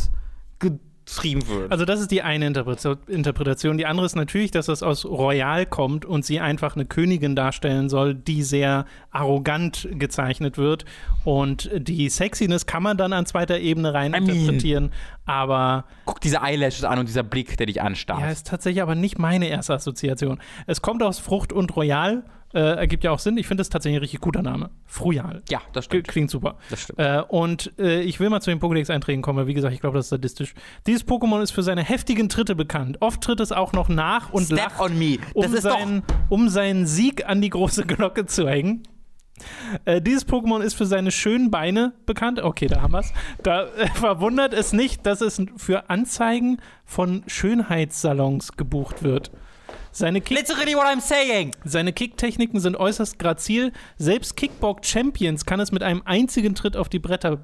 getrieben wird. also das ist die eine Interpreta- Interpretation. Die andere ist natürlich, dass das aus Royal kommt und sie einfach eine Königin darstellen soll, die sehr arrogant gezeichnet wird. Und die Sexiness kann man dann an zweiter Ebene rein I mean- interpretieren. Aber Guck diese Eyelashes an und dieser Blick, der dich anstarrt. ja, ist tatsächlich aber nicht meine erste Assoziation. Es kommt aus Frucht und Royal. Äh, ergibt ja auch Sinn. Ich finde es tatsächlich ein richtig guter Name. Frujal. ja, das stimmt. Klingt super. Das stimmt. Äh, und äh, ich will mal zu den Pokédex-Einträgen kommen, weil wie gesagt, ich glaube, das ist sadistisch. Dieses Pokémon ist für seine heftigen Tritte bekannt. Oft tritt es auch noch nach und Step lacht, on me. Das um, ist doch. seinen, um seinen Sieg an die große Glocke zu hängen. Äh, dieses Pokémon ist für seine schönen Beine bekannt. Okay, da haben wir es. Da äh, (laughs) verwundert es nicht, dass es für Anzeigen von Schönheitssalons gebucht wird. Seine Kick Literally what I'm saying. seine Kicktechniken sind äußerst grazil. Selbst Kickbox Champions kann es mit einem einzigen Tritt auf die Bretter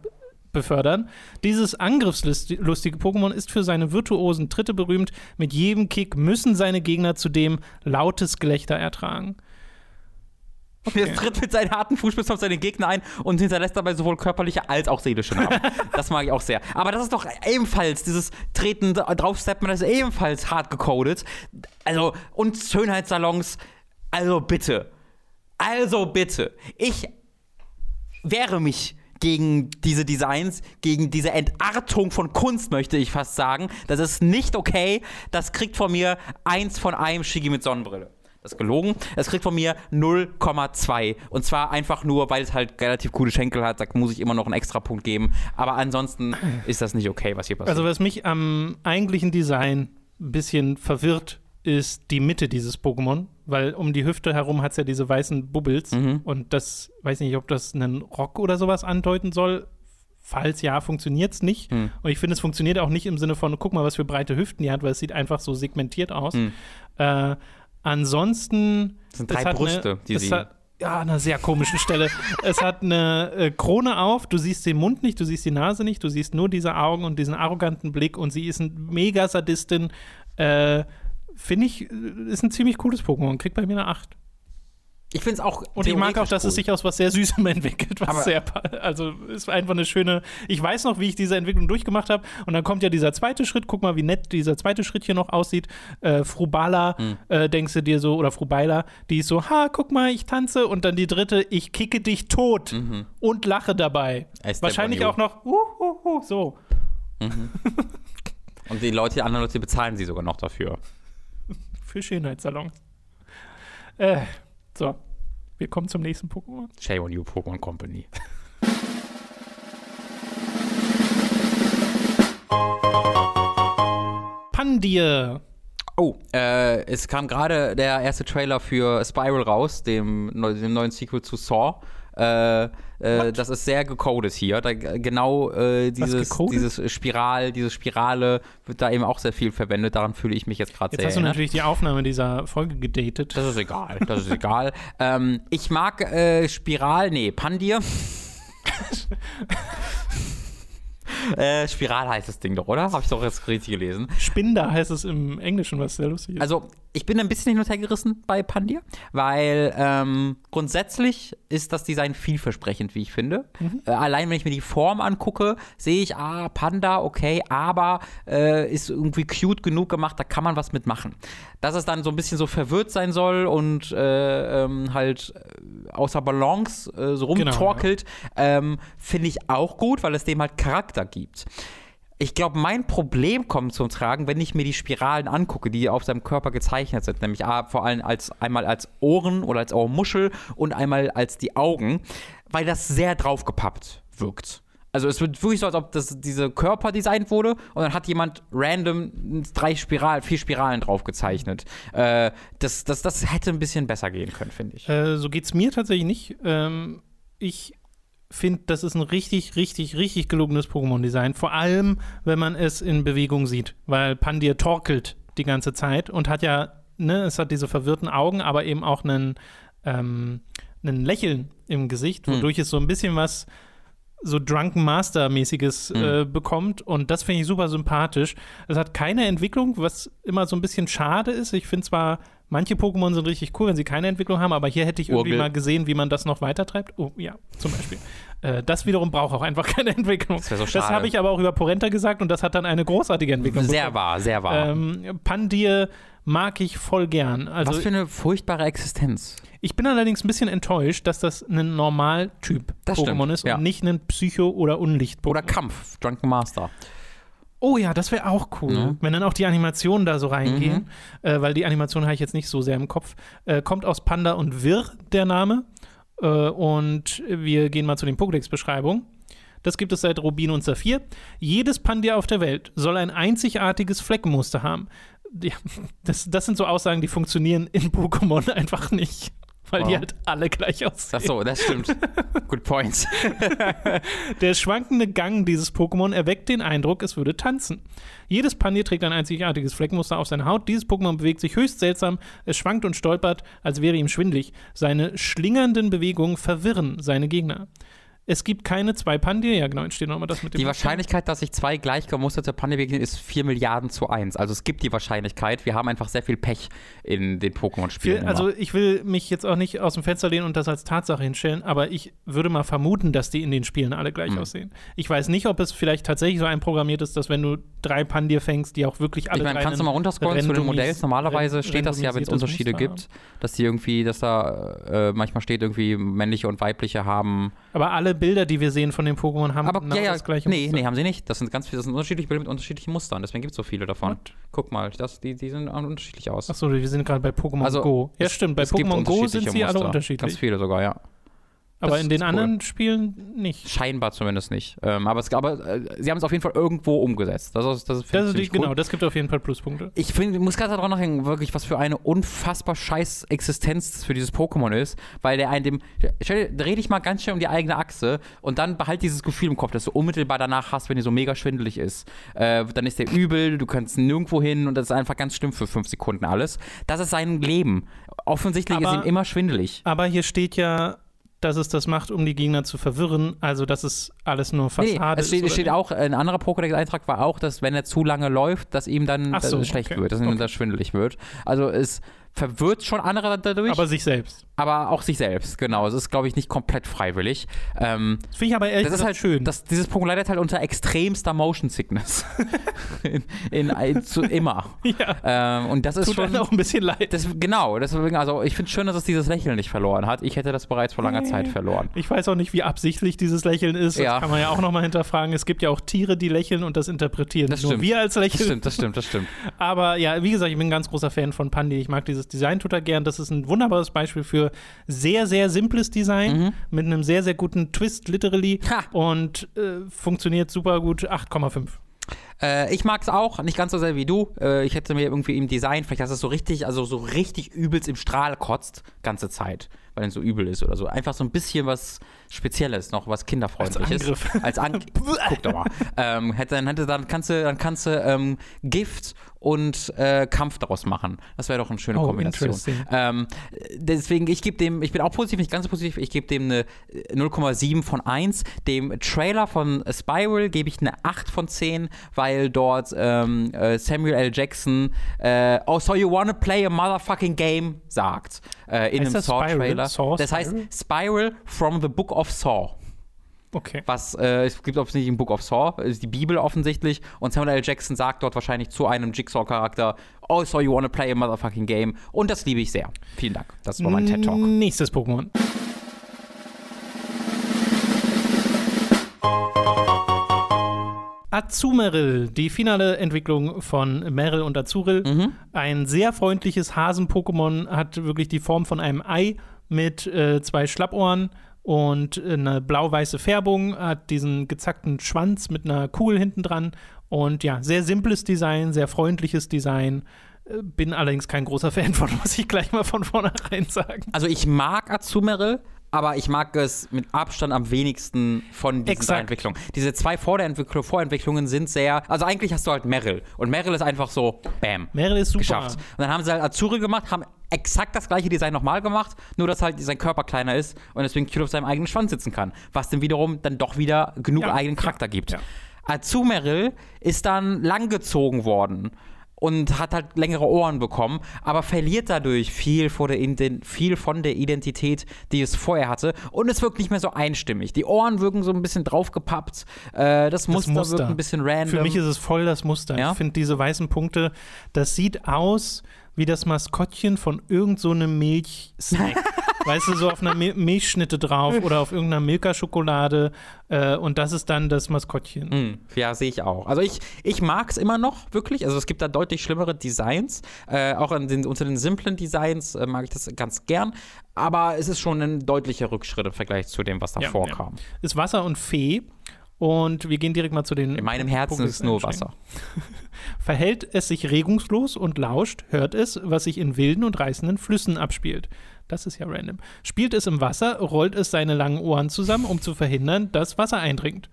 befördern. Dieses angriffslustige Pokémon ist für seine virtuosen Tritte berühmt. Mit jedem Kick müssen seine Gegner zudem lautes Gelächter ertragen. Er tritt mit seinen harten Fußspitzen auf seine Gegner ein und hinterlässt dabei sowohl körperliche als auch seelische Narben. (laughs) das mag ich auch sehr. Aber das ist doch ebenfalls, dieses Treten, draufsteppen, das ist ebenfalls hart gecodet. Also, und Schönheitssalons, also bitte. Also bitte. Ich wehre mich gegen diese Designs, gegen diese Entartung von Kunst, möchte ich fast sagen. Das ist nicht okay. Das kriegt von mir eins von einem Shigi mit Sonnenbrille. Das ist gelogen. Es kriegt von mir 0,2. Und zwar einfach nur, weil es halt relativ coole Schenkel hat. Da muss ich immer noch einen extra Punkt geben. Aber ansonsten ist das nicht okay, was hier passiert. Also was mich am eigentlichen Design ein bisschen verwirrt, ist die Mitte dieses Pokémon, weil um die Hüfte herum hat es ja diese weißen Bubbles Mhm. und das, weiß nicht, ob das einen Rock oder sowas andeuten soll. Falls ja, funktioniert es nicht. Hm. Und ich finde, es funktioniert auch nicht im Sinne von, guck mal, was für breite Hüften die hat, weil es sieht einfach so segmentiert aus. Hm. Äh, ansonsten. Das sind drei hat Brüste, eine, die sie- Hat, ja, an einer sehr komischen Stelle. (laughs) es hat eine äh, Krone auf, du siehst den Mund nicht, du siehst die Nase nicht, du siehst nur diese Augen und diesen arroganten Blick und sie ist ein mega Sadistin. Äh, Finde ich, äh, ist ein ziemlich cooles Pokémon. Kriegt bei mir eine 8. ich finde es auch. Und ich mag auch, dass cool. es sich aus was sehr Süßem (laughs) entwickelt. Was sehr, also ist einfach eine schöne. Ich weiß noch, wie ich diese Entwicklung durchgemacht habe. Und dann kommt ja dieser zweite Schritt. Guck mal, wie nett dieser zweite Schritt hier noch aussieht. Äh, Frubala, Hm. äh, denkst du dir so, oder Frubaila, die ist so, ha, guck mal, ich tanze. Und dann die dritte, ich kicke dich tot und lache dabei. Wahrscheinlich you. auch noch, uh, uh, uh, so. Und die Leute, die anderen Leute bezahlen sie sogar noch dafür. (laughs) Für Schönheitssalons. Äh, so. Wir kommen zum nächsten Pokémon. Shame on you, Pokémon Company. Pandir. Oh, äh, es kam gerade der erste Trailer für Spiral raus, dem, dem neuen Sequel zu Saw. Äh, äh, das ist sehr gecodet hier. Da, genau äh, dieses, dieses Spiral, diese Spirale wird da eben auch sehr viel verwendet. Daran fühle ich mich jetzt gerade Jetzt sehr hast du erinnert. natürlich die Aufnahme dieser Folge gedatet. Das ist egal, das ist egal. ähm, ich mag äh, Spiral, nee, Pandir. (laughs) äh, Spiral heißt das Ding doch, oder? Habe ich doch jetzt richtig gelesen. Spinder heißt es im Englischen, was sehr lustig ist. Also, ich bin ein bisschen hin und her gerissen bei Pandir, weil ähm, grundsätzlich ist das Design vielversprechend, wie ich finde. Äh, allein wenn ich mir die Form angucke, sehe ich, ah, Panda, okay, aber äh, ist irgendwie cute genug gemacht, da kann man was mitmachen. Dass es dann so ein bisschen so verwirrt sein soll und äh, ähm, halt äh, außer Balance äh, so Genau, rumtorkelt, ähm, finde ich auch gut, weil es dem halt Charakter gibt. Ich glaube, mein Problem kommt zum Tragen, wenn ich mir die Spiralen angucke, die auf seinem Körper gezeichnet sind. Nämlich A, vor allem als, einmal als Ohren oder als Ohrmuschel und einmal als die Augen, weil das sehr draufgepappt wirkt. Also es wird wirklich so, als ob das, diese Körper designt wurde und dann hat jemand random drei Spiralen, vier Spiralen drauf gezeichnet. Äh, das, das, das hätte ein bisschen besser gehen können, finde ich. Äh, so geht es mir tatsächlich nicht. Ähm, ich finde, das ist ein richtig, richtig, richtig gelungenes Pokémon-Design. Vor allem, wenn man es in Bewegung sieht. Weil Pandir torkelt die ganze Zeit und hat ja, ne, es hat diese verwirrten Augen, aber eben auch einen, ähm, einen Lächeln im Gesicht, Hm. wodurch es so ein bisschen was so Drunken Master-mäßiges Hm. äh, bekommt und das finde ich super sympathisch. Es hat keine Entwicklung, was immer so ein bisschen schade ist. Ich finde zwar, manche Pokémon sind richtig cool, wenn sie keine Entwicklung haben, aber hier hätte ich irgendwie Urgel. mal gesehen, wie man das noch weitertreibt. Oh ja, zum Beispiel. äh, das wiederum braucht auch einfach (laughs) keine Entwicklung. Das so Das habe ich aber auch über Porenta gesagt und das hat dann eine großartige Entwicklung. Sehr bekommen. wahr, sehr wahr. Ähm, Pandir mag ich voll gern. Also Was für eine furchtbare Existenz. Ich bin allerdings ein bisschen enttäuscht, dass das ein Normaltyp Das Pokémon stimmt, ist ja. und nicht ein Psycho- oder Unlicht-Pokémon. Oder Kampf, Drunken Master. Oh ja, das wäre auch cool, Ne? wenn dann auch die Animationen da so reingehen, Mhm. äh, weil die Animation habe ich jetzt nicht so sehr im Kopf. Äh, kommt aus Panda und Wirr der Name äh, und wir gehen mal zu den Pokédex-Beschreibungen. Das gibt es seit Rubin und Saphir. Jedes Pandia auf der Welt soll ein einzigartiges Fleckenmuster haben. Ja, (laughs) das, das sind so Aussagen, die funktionieren in Pokémon (laughs) einfach nicht, weil die Wow. halt alle gleich aussehen. Ach so, das stimmt. (laughs) Good point. (laughs) Der schwankende Gang dieses Pokémon erweckt den Eindruck, es würde tanzen. Jedes Pandir trägt ein einzigartiges Fleckmuster auf seiner Haut. Dieses Pokémon bewegt sich höchst seltsam. Es schwankt und stolpert, als wäre ihm schwindlig. Seine schlingernden Bewegungen verwirren seine Gegner. Es gibt keine zwei Pandir. Ja, genau, entsteht nochmal das mit dem. Die. Wahrscheinlichkeit, dass sich zwei gleich gemusterte Panda begegnen, ist 4 Milliarden zu 1. Also es gibt die Wahrscheinlichkeit. Wir haben einfach sehr viel Pech in den Pokémon-Spielen. Also ich will mich jetzt auch nicht aus dem Fenster lehnen und das als Tatsache hinstellen, aber ich würde mal vermuten, dass die in den Spielen alle gleich Hm. aussehen. Ich weiß nicht, ob es vielleicht tatsächlich so einprogrammiert ist, dass wenn du drei Pandir fängst, die auch wirklich alle ich meine, kannst du mal runterscrollen zu den Modells? Normalerweise steht das ja, wenn es randomisiertes Unterschiede Muster gibt, dass die irgendwie, dass da äh, manchmal steht irgendwie männliche und weibliche haben. Aber alle Bilder, die wir sehen von den Pokémon, haben Aber genau ja, ja, das gleiche nee, Muster. nee, haben sie nicht. Das sind ganz viele, das sind unterschiedliche Bilder mit unterschiedlichen Mustern. Deswegen gibt es so viele davon. What? Guck mal, das, die, die sehen unterschiedlich aus. Achso, wir sind gerade bei Pokémon Also, Go. Ja, stimmt, bei Pokémon Go sind sie alle Muster. unterschiedlich. Ganz viele sogar, ja. Aber in den ist cool. anderen Spielen nicht. Scheinbar zumindest nicht. Ähm, aber es, aber äh, sie haben es auf jeden Fall irgendwo umgesetzt. Das, ist- das, finde Das ich ist die, cool. genau, das gibt auf jeden Fall Pluspunkte. Ich find, muss gerade daran nachdenken, wirklich, was für eine unfassbar scheiß Existenz für dieses Pokémon ist, weil der einen dem. Stell dir, dreh dich mal ganz schnell um die eigene Achse und dann behalt dieses Gefühl im Kopf, das du unmittelbar danach hast, wenn dir so mega schwindelig ist. Äh, dann ist der übel, du kannst nirgendwo hin und das ist einfach ganz schlimm für fünf Sekunden alles. Das ist sein Leben. Offensichtlich ist Aber- ihm immer schwindelig. Aber hier steht ja, dass es das macht, um die Gegner zu verwirren. Also, dass es alles nur Nee, Fassade es steht, ist. es steht auch, ein anderer Pokédex-Eintrag war auch, dass wenn er zu lange läuft, dass ihm dann so, äh, schlecht okay. wird, dass ihm Okay. dann schwindelig wird. Also es verwirrt schon andere dadurch. Aber sich selbst. aber auch sich selbst, genau. Es ist, glaube ich, nicht komplett freiwillig. Ähm, Das finde ich aber ehrlich das ist halt schön. Das, dieses Pokémon leidet halt unter extremster Motion Sickness. (laughs) in, in, in, zu immer. (laughs) ja, Ähm, und das ist tut schon. auch ein bisschen leid. Das, genau, deswegen, also ich finde schön, dass es dieses Lächeln nicht verloren hat. Ich hätte das bereits vor langer Nee. Zeit verloren. Ich weiß auch nicht, wie absichtlich dieses Lächeln ist. Das Ja. kann man ja auch nochmal hinterfragen. Es gibt ja auch Tiere, die lächeln und das interpretieren. Das Nur stimmt. wir als Das Lächeln. stimmt, das stimmt, das stimmt. (laughs) Aber ja, wie gesagt, ich bin ein ganz großer Fan von Pandi. Ich mag dieses Design total gern. Das ist ein wunderbares Beispiel für sehr, sehr simples Design Mhm. mit einem sehr, sehr guten Twist, literally. Ha. Und äh, funktioniert super gut. 8,5. Äh, ich mag es auch, nicht ganz so sehr wie du. Äh, ich hätte mir irgendwie im Design, vielleicht dass es so richtig, also so richtig übelst im Strahl kotzt, ganze Zeit, weil es so übel ist oder so. Einfach so ein bisschen was Spezielles, noch was kinderfreundliches. Als Angriff. Als Angriff. (laughs) Guck doch mal. Ähm, hätte, dann, hätte, dann kannst du, dann kannst du ähm, Gift und äh, Kampf daraus machen. Das wäre doch eine schöne Oh, Kombination. Ähm, deswegen, ich gebe dem, ich bin auch positiv, nicht ganz so positiv, ich gebe dem eine äh, 0,7 von 1. Dem Trailer von Spiral gebe ich eine 8 von 10, weil dort ähm, äh, Samuel L. Jackson äh, Oh, so you wanna play a motherfucking game sagt. Äh, in Heißt einem? Saw-Trailer. Saw, Das heißt? Spiral from the Book of Saw Okay. was äh, es gibt offensichtlich im Book of Saw, ist die Bibel offensichtlich. Und Samuel L. Jackson sagt dort wahrscheinlich zu einem Jigsaw-Charakter, oh, so you wanna play a motherfucking game. Und das liebe ich sehr. Vielen Dank. Das war mein TED Talk. Nächstes Pokémon. Azumarill, die finale Entwicklung von Meryl und Azuril. Mhm. Ein sehr freundliches Hasen-Pokémon, hat wirklich die Form von einem Ei mit äh, zwei Schlappohren und eine blau-weiße Färbung, hat diesen gezackten Schwanz mit einer Kugel hinten dran und ja, sehr simples Design, sehr freundliches Design. Äh, Bin allerdings kein großer Fan von, (laughs) muss ich gleich mal von vornherein sagen. Also ich mag Azumarill, aber ich mag es mit Abstand am wenigsten von diesen Exakt. Entwicklungen. Diese zwei Vorentwickl Vorentwicklungen sind sehr, also eigentlich hast du halt Meryl. Und Meryl ist einfach so, bam. Meryl ist super. geschafft. Und dann haben sie halt Azuri gemacht, haben exakt das gleiche Design nochmal gemacht, nur dass halt sein Körper kleiner ist und deswegen cute auf seinem eigenen Schwanz sitzen kann. Was dann wiederum dann doch wieder genug Ja, eigenen ja, Charakter gibt. ja. Azumarill ist dann langgezogen worden und hat halt längere Ohren bekommen, aber verliert dadurch viel, viel von der Identität, die es vorher hatte. Und es wirkt nicht mehr so einstimmig. Die Ohren wirken so ein bisschen draufgepappt, äh, das, Muster Muster. wirkt ein bisschen random. Für mich ist es voll das Muster. Ja? Ich finde diese weißen Punkte, das sieht aus wie das Maskottchen von irgend so einem Milchsnack. (laughs) weißt du, so auf einer Mil Milchschnitte drauf oder auf irgendeiner Milka-Schokolade äh, und das ist dann das Maskottchen. Hm, ja, sehe ich auch. Also ich, ich mag es immer noch, wirklich. Also es gibt da deutlich schlimmere Designs. Äh, auch den, unter den simplen Designs äh, mag ich das ganz gern. Aber es ist schon ein deutlicher Rückschritt im Vergleich zu dem, was Ja, davor ja. kam. Ist Wasser und Fee. Und wir gehen direkt mal zu den. In meinem Herzen Pokédex ist es nur. Wasser. (laughs) Verhält es sich regungslos und lauscht, hört es, was sich in wilden und reißenden Flüssen abspielt. Das ist ja random. Spielt es im Wasser, rollt es seine langen Ohren zusammen, um zu verhindern, dass Wasser eindringt.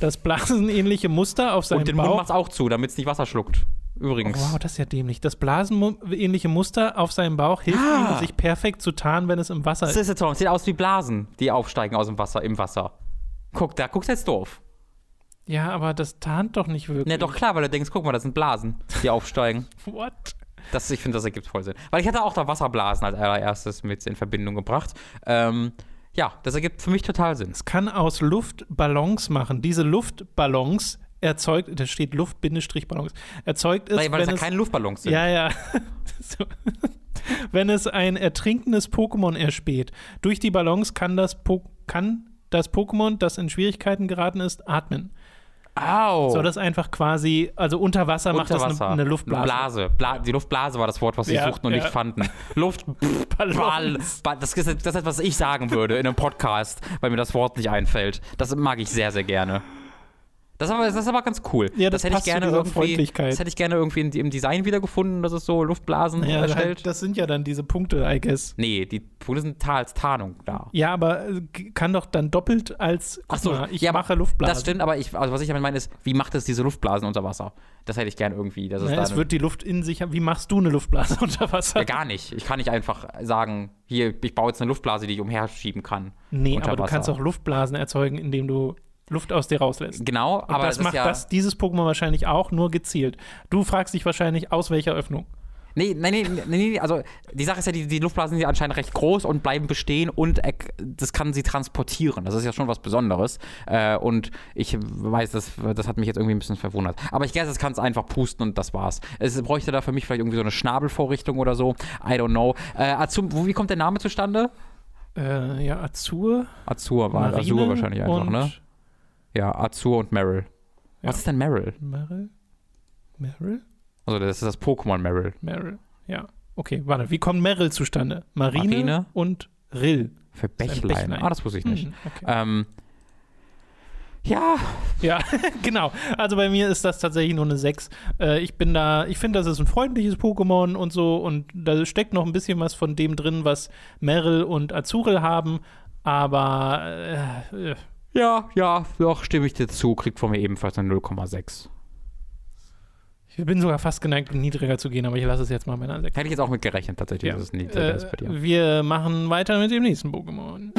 Das blasenähnliche Muster auf seinem Und den Mund Bauch. macht es auch zu, damit es nicht Wasser schluckt. Übrigens. Oh, wow, das ist ja dämlich. Das blasenähnliche Muster auf seinem Bauch hilft Ah. ihm, sich perfekt zu tarnen, wenn es im Wasser Das ist. ist jetzt Sieht aus wie Blasen, die aufsteigen aus dem Wasser, im Wasser. Guck, da guckst du jetzt doof. Ja, aber das tarnt doch nicht wirklich. Ne, doch klar, weil du denkst, guck mal, das sind Blasen, die (laughs) aufsteigen. What? Das, ich finde, das ergibt voll Sinn. Weil ich hatte auch da Wasserblasen als allererstes mit in Verbindung gebracht. Ähm, ja, das ergibt für mich total Sinn. Es kann aus Luft Ballons machen. Diese Luftballons erzeugt, da steht Luft-Ballons, erzeugt es, Weil, weil wenn es ja keine Luftballons sind. ja, ja. (laughs) so. wenn es ein ertrinkendes Pokémon erspäht. Durch die Ballons kann das, po kann das Pokémon, das in Schwierigkeiten geraten ist, atmen. Au! So, das einfach quasi, also unter Wasser macht Unter das Wasser. eine, eine Luftblase. Blase. Bla die Luftblase war das Wort, was sie Ja, suchten und ja. nicht fanden. (laughs) Luft. Ball, Ballons. Ball, das, ist, das ist etwas, was ich sagen würde in einem Podcast, weil mir das Wort nicht einfällt. Das mag ich sehr, sehr gerne. Das ist aber, das ist aber ganz cool. Ja, das hätte passt ich gerne irgendwie. Das hätte ich gerne irgendwie in, im Design wiedergefunden, dass es so Luftblasen Ja, erstellt. das sind ja dann diese Punkte, I guess. nee, die Punkte sind als Tarnung da. Ja, aber äh, kann doch dann doppelt als, guck Ach so, mal, ich ja, mache Luftblasen. Das stimmt, aber ich, also was ich damit meine ist, wie macht es diese Luftblasen unter Wasser? Das hätte ich gerne irgendwie. Das ist Ja, da es wird die Luft in sich. Wie machst du eine Luftblase (laughs) unter Wasser? Ja, gar nicht. Ich kann nicht einfach sagen, hier, ich baue jetzt eine Luftblase, die ich umherschieben kann. nee, aber du Wasser. kannst auch Luftblasen erzeugen, indem du Luft aus dir rauslässt. Genau, Und aber das das, macht ja. das, dieses Pokémon wahrscheinlich auch, nur gezielt. Du fragst dich wahrscheinlich, aus welcher Öffnung. Nee, nee, nee, nee, nee, also die Sache ist ja, die, die Luftblasen sind ja anscheinend recht groß und bleiben bestehen und das kann sie transportieren. Das ist ja schon was Besonderes. Äh, und ich weiß, das, das hat mich jetzt irgendwie ein bisschen verwundert. Aber ich guess, es kann es einfach pusten und das war's. Es bräuchte da für mich vielleicht irgendwie so eine Schnabelvorrichtung oder so. I don't know. Äh, Azum, wie kommt der Name zustande? Äh, ja, Azur, Azur war Marine Azur wahrscheinlich einfach, ne? Ja, Azur und Meryl. Ja. Was ist denn Meryl? Meryl? Meryl? Also das ist das Pokémon Meryl. Meryl, ja. Okay, warte, wie kommt Meryl zustande? Marine, Marine. und Rill. Für Bächlein. Bächlein. Ah, das wusste ich nicht. Hm, okay. Ähm, Ja, Ja, (laughs) genau. Also bei mir ist das tatsächlich nur eine 6. Äh, ich bin da, ich finde, das ist ein freundliches Pokémon und so und da steckt noch ein bisschen was von dem drin, was Meryl und Azurel haben, aber äh, äh, ja, ja, doch, stimme ich dir zu. Kriegt von mir ebenfalls eine 0,6. ich bin sogar fast geneigt, niedriger zu gehen, aber ich lasse es jetzt mal bei einer 6. Hätte ich jetzt auch mit gerechnet, tatsächlich. Ja. Das ist niedriger als bei dir. Äh, wir machen weiter mit dem nächsten Pokémon.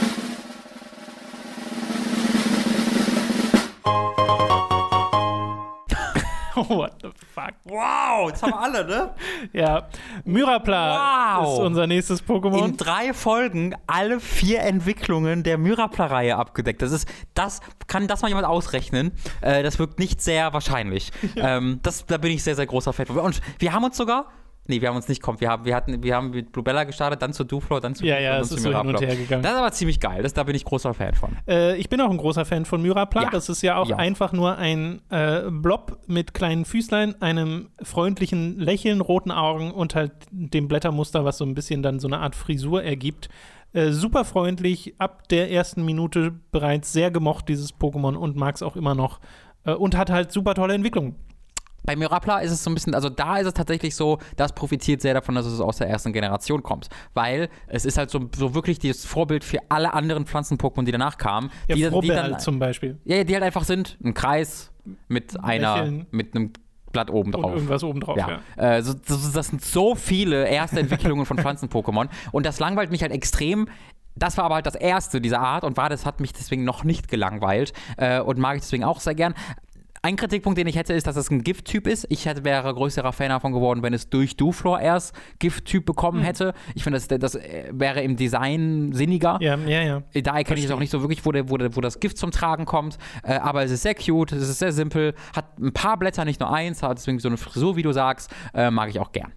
(laughs) What the fuck? Wow, jetzt haben wir alle, ne? (laughs) Ja, Myrapla Wow. ist unser nächstes Pokémon. In drei Folgen alle vier Entwicklungen der Myrapla-Reihe abgedeckt. Das ist, das kann das mal jemand ausrechnen. Äh, das wirkt nicht sehr wahrscheinlich. (laughs) Ähm, das, da bin ich sehr, sehr großer Fan von. Und wir haben uns sogar. Nee, wir haben uns nicht kommt. Wir haben, wir hatten, wir haben mit Bluebella gestartet, dann zu Duflo, dann zu Ja, ja, es zu ist so hin und her gegangen. Das ist aber ziemlich geil. Das, da bin ich großer Fan von. Äh, ich bin auch ein großer Fan von Myrapla. Ja. Das ist ja auch Ja. einfach nur ein äh, Blob mit kleinen Füßlein, einem freundlichen Lächeln, roten Augen und halt dem Blättermuster, was so ein bisschen dann so eine Art Frisur ergibt. Äh, super freundlich, ab der ersten Minute bereits sehr gemocht, dieses Pokémon und mag es auch immer noch. Äh, und hat halt super tolle Entwicklungen. Bei Mirapla ist es so ein bisschen, also da ist es tatsächlich so, das profitiert sehr davon, dass es aus der ersten Generation kommt. Weil es ist halt so, so wirklich das Vorbild für alle anderen Pflanzen-Pokémon, die danach kamen. Ja, die, die dann, zum Beispiel. ja, die halt einfach sind, ein Kreis mit einer, Lächeln. mit einem Blatt oben Und drauf. irgendwas obendrauf, ja. Ja. Äh, so, das, das sind so viele erste Entwicklungen von Pflanzen-Pokémon. Und das langweilt mich halt extrem. Das war aber halt das erste dieser Art und war, das hat mich deswegen noch nicht gelangweilt äh, und mag ich deswegen auch sehr gern. Ein Kritikpunkt, den ich hätte, ist, dass es ein Gift-Typ ist. Ich hätte, wäre größerer Fan davon geworden, wenn es durch Duflor erst Gift-Typ bekommen hätte. Ich finde, das, das äh, wäre im Design sinniger. Ja, ja, ja. Da erkenne ich es auch nicht so wirklich, wo, der, wo, der, wo das Gift zum Tragen kommt. Äh, aber es ist sehr cute, es ist sehr simpel, hat ein paar Blätter, nicht nur eins, hat deswegen so eine Frisur, wie du sagst, äh, mag ich auch gern.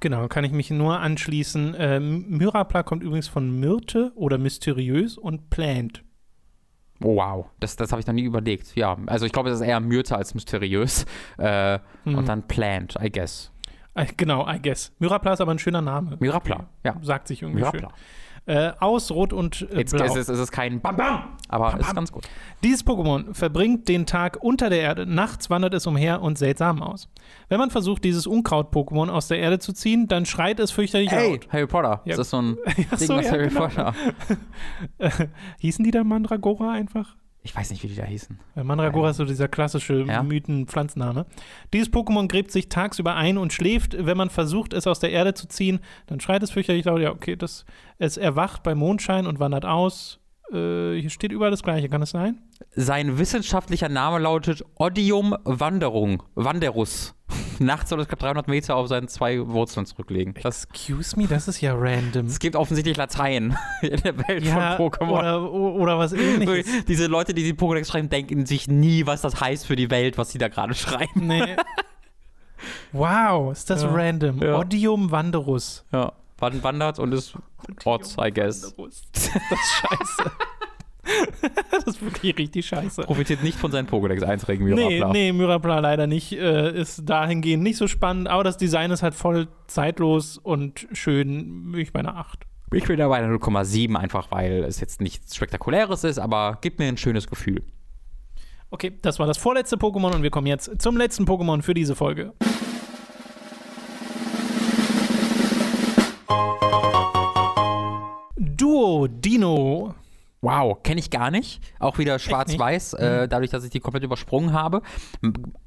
Genau, kann ich mich nur anschließen. Äh, Myrapla kommt übrigens von Myrte oder mysteriös und Plant. Oh, wow, das, das habe ich noch nie überlegt. Ja, also ich glaube, es ist eher Myrte als mysteriös. Äh, Hm. Und dann Plant, I guess. Äh, genau, I guess. Myrapla ist aber ein schöner Name. Mirapla, ja. Sagt sich irgendwie Mirapla. schön. Äh, aus Rot und äh, Jetzt Blau. ist es, es ist kein Bam Bam, aber es ist ganz gut. Dieses Pokémon verbringt den Tag unter der Erde, nachts wandert es umher und sät Samen aus. Wenn man versucht, dieses Unkraut-Pokémon aus der Erde zu ziehen, dann schreit es fürchterlich Hey, laut. Harry Potter. Ja. Das ist so ein (laughs) Ding so, aus ja, Harry genau. Potter. (laughs) Äh, hießen die da Mandragora einfach? Ich weiß nicht, wie die da hießen. Weil Mandragora ist so dieser klassische Ja. Mythen-Pflanzenname. Dieses Pokémon gräbt sich tagsüber ein und schläft. Wenn man versucht, es aus der Erde zu ziehen, dann schreit es fürchterlich laut. Ja, okay, das, es erwacht bei Mondschein und wandert aus. Äh, hier steht überall das Gleiche, kann es sein? Sein wissenschaftlicher Name lautet Odium Wanderung, Wanderus. Nachts soll es knapp 300 Meter auf seinen zwei Wurzeln zurücklegen. Das, Excuse me, das ist ja random. es gibt offensichtlich Latein (laughs) in der Welt Ja, von Pokémon. oder, oder was ähnliches. (laughs) Diese Leute, die die Pokédex schreiben, denken sich nie, was das heißt für die Welt, was sie da gerade schreiben. Nee. (laughs) Wow, ist das Ja. random. Ja. Odium Wanderus. Ja, wandert und ist Orts, I guess. Wanderus. Das ist scheiße. Das ist wirklich richtig scheiße. Profitiert nicht von seinen Pokédex-Einträgen, wie Nee, Rapla. nee, Myrapla leider nicht. Äh, ist dahingehend nicht so spannend, aber das Design ist halt voll zeitlos und schön. Ich meine 8. Ich bin dabei eine 0,7, einfach weil es jetzt nichts Spektakuläres ist, aber gibt mir ein schönes Gefühl. Okay, das war das vorletzte Pokémon und wir kommen jetzt zum letzten Pokémon für diese Folge. Duo Dino. Wow, kenne ich gar nicht. Auch wieder schwarz-weiß, äh, dadurch, dass ich die komplett übersprungen habe.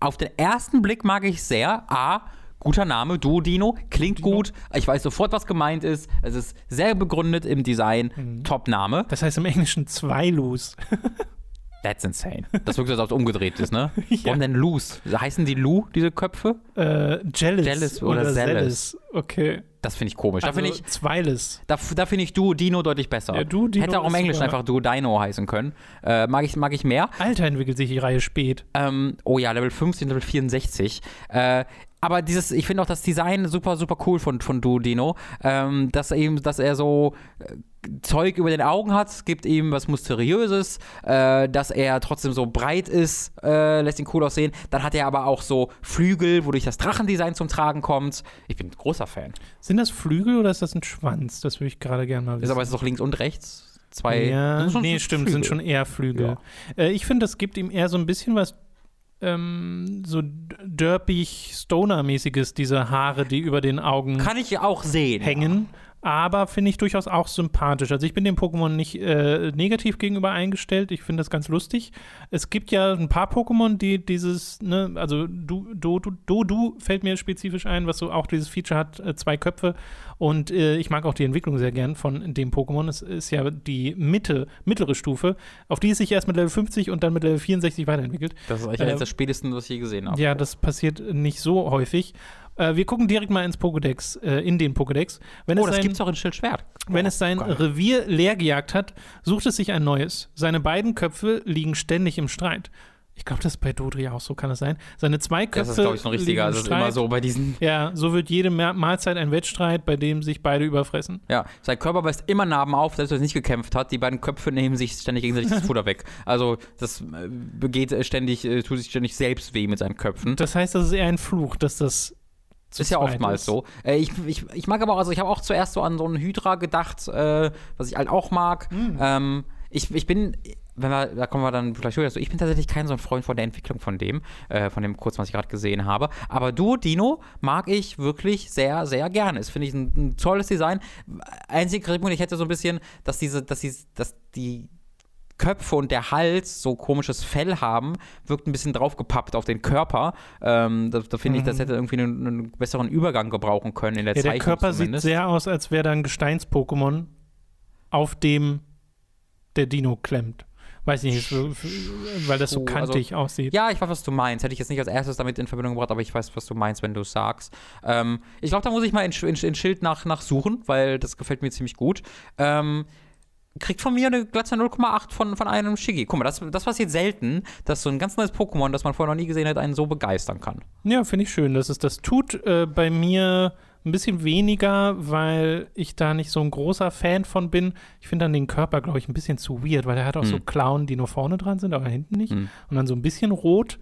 Auf den ersten Blick mag ich sehr. A, guter Name, Duodino, klingt gut. Ich weiß sofort, was gemeint ist. Es ist sehr begründet im Design. Top-Name. Das heißt im Englischen Zweilus. (laughs) That's insane. Das wirkt so, als ob es umgedreht ist, ne? (laughs) Warum denn Loose? Heißen die Lu, diese Köpfe? Äh, Jealous, Jealous oder oder Zealous. Zealous. Okay. Das finde ich komisch. Also da finde ich, Zweiles. da, da find ich Duodino deutlich besser. Ja, Duodino Hätte auch im Englischen einfach Duodino heißen können. Äh, mag, ich, mag ich mehr. Alter entwickelt sich die Reihe spät. Ähm, oh ja, Level 15, Level 64. Äh, aber dieses, ich finde auch das Design super, super cool von, von Duodino. Ähm, dass eben, dass er so äh, Zeug über den Augen hat, gibt ihm was Mysteriöses, äh, dass er trotzdem so breit ist, äh, lässt ihn cool aussehen. Dann hat er aber auch so Flügel, wodurch das Drachendesign zum Tragen kommt. Ich bin ein großer Fan. Sind das Flügel oder ist das ein Schwanz? Das würde ich gerade gerne mal Ist wissen. aber jetzt doch links und rechts. Zwei. Ja, nee, stimmt, Flügel. sind schon eher Flügel. Äh, ich finde, das gibt ihm eher so ein bisschen was ähm, so derpig Stoner-mäßiges, diese Haare, die über den Augen Kann ich auch sehen. hängen. Aber finde ich durchaus auch sympathisch. Also ich bin dem Pokémon nicht äh, negativ gegenüber eingestellt. Ich finde das ganz lustig. Es gibt ja ein paar Pokémon, die dieses, ne, also du, du, du, du, du fällt mir spezifisch ein, was so auch dieses Feature hat, äh, zwei Köpfe. Und äh, ich mag auch die Entwicklung sehr gern von dem Pokémon. Es ist ja die Mitte, mittlere Stufe, auf die es sich erst mit Level 50 und dann mit Level 64 weiterentwickelt. Das ist eigentlich Äh, eines der spätesten, was ich je gesehen habe. Ja, das passiert nicht so häufig. Äh, wir gucken direkt mal ins Pokédex, äh, in den Pokédex. Wenn oh, es das sein, gibt's auch in Schildschwert. wenn Oh, es sein geil. Revier leer gejagt hat, sucht es sich ein neues. Seine beiden Köpfe liegen ständig im Streit. Ich glaube, das ist bei Dodri auch so, kann es sein. Seine zwei Köpfe Das ist, glaube ich, noch richtiger. Also, es ist immer Streit. so bei diesen. Ja, so wird jede Ma- Mahlzeit ein Wettstreit, bei dem sich beide überfressen. Ja, sein Körper weist immer Narben auf, selbst wenn er nicht gekämpft hat. Die beiden Köpfe nehmen sich ständig gegenseitig das (laughs) Futter weg. Also, das äh, begeht ständig, äh, tut sich ständig selbst weh mit seinen Köpfen. Das heißt, das ist eher ein Fluch, dass das zu ist ja oftmals ist. so. Äh, ich, ich, ich mag aber auch, also ich habe auch zuerst so an so einen Hydra gedacht, äh, was ich halt auch mag. Hm. Ähm, ich, ich bin, wenn wir, da kommen wir dann vielleicht durch. Also ich bin tatsächlich kein so ein Freund von der Entwicklung von dem, äh, von dem kurz, was ich gerade gesehen habe. Aber du, Dino, mag ich wirklich sehr, sehr gerne. Das finde ich ein, ein tolles Design. Einzige Kritikpunkt, ich hätte so ein bisschen, dass diese, dass die, dass die Köpfe und der Hals so komisches Fell haben, wirkt ein bisschen draufgepappt auf den Körper. Ähm, da da finde ich, das hätte irgendwie einen, einen besseren Übergang gebrauchen können in der Mhm. Ja, der Zeichnung Körper sieht zumindest. sehr aus, als wäre da ein Gesteins-Pokémon, auf dem der Dino klemmt. Weiß ich nicht, weil das so also- kantig aussieht. Ja, ich weiß, was du meinst. Hätte ich jetzt nicht als erstes damit in Verbindung gebracht, aber ich weiß, was du meinst, wenn du es sagst. Ähm, ich glaube, da muss ich mal in, in, in Schild nach, nach suchen, weil das gefällt mir ziemlich gut. Ähm, kriegt von mir eine glatte 0,8 von, von einem Shiggy. Guck mal, das, das passiert selten, dass so ein ganz neues Pokémon, das man vorher noch nie gesehen hat, einen so begeistern kann. Ja, finde ich schön, dass es das tut. Äh, bei mir ein bisschen weniger, weil ich da nicht so ein großer Fan von bin. Ich finde dann den Körper, glaube ich, ein bisschen zu weird, weil er hat auch so Hm. Klauen, die nur vorne dran sind, aber hinten nicht. Hm. Und dann so ein bisschen rot.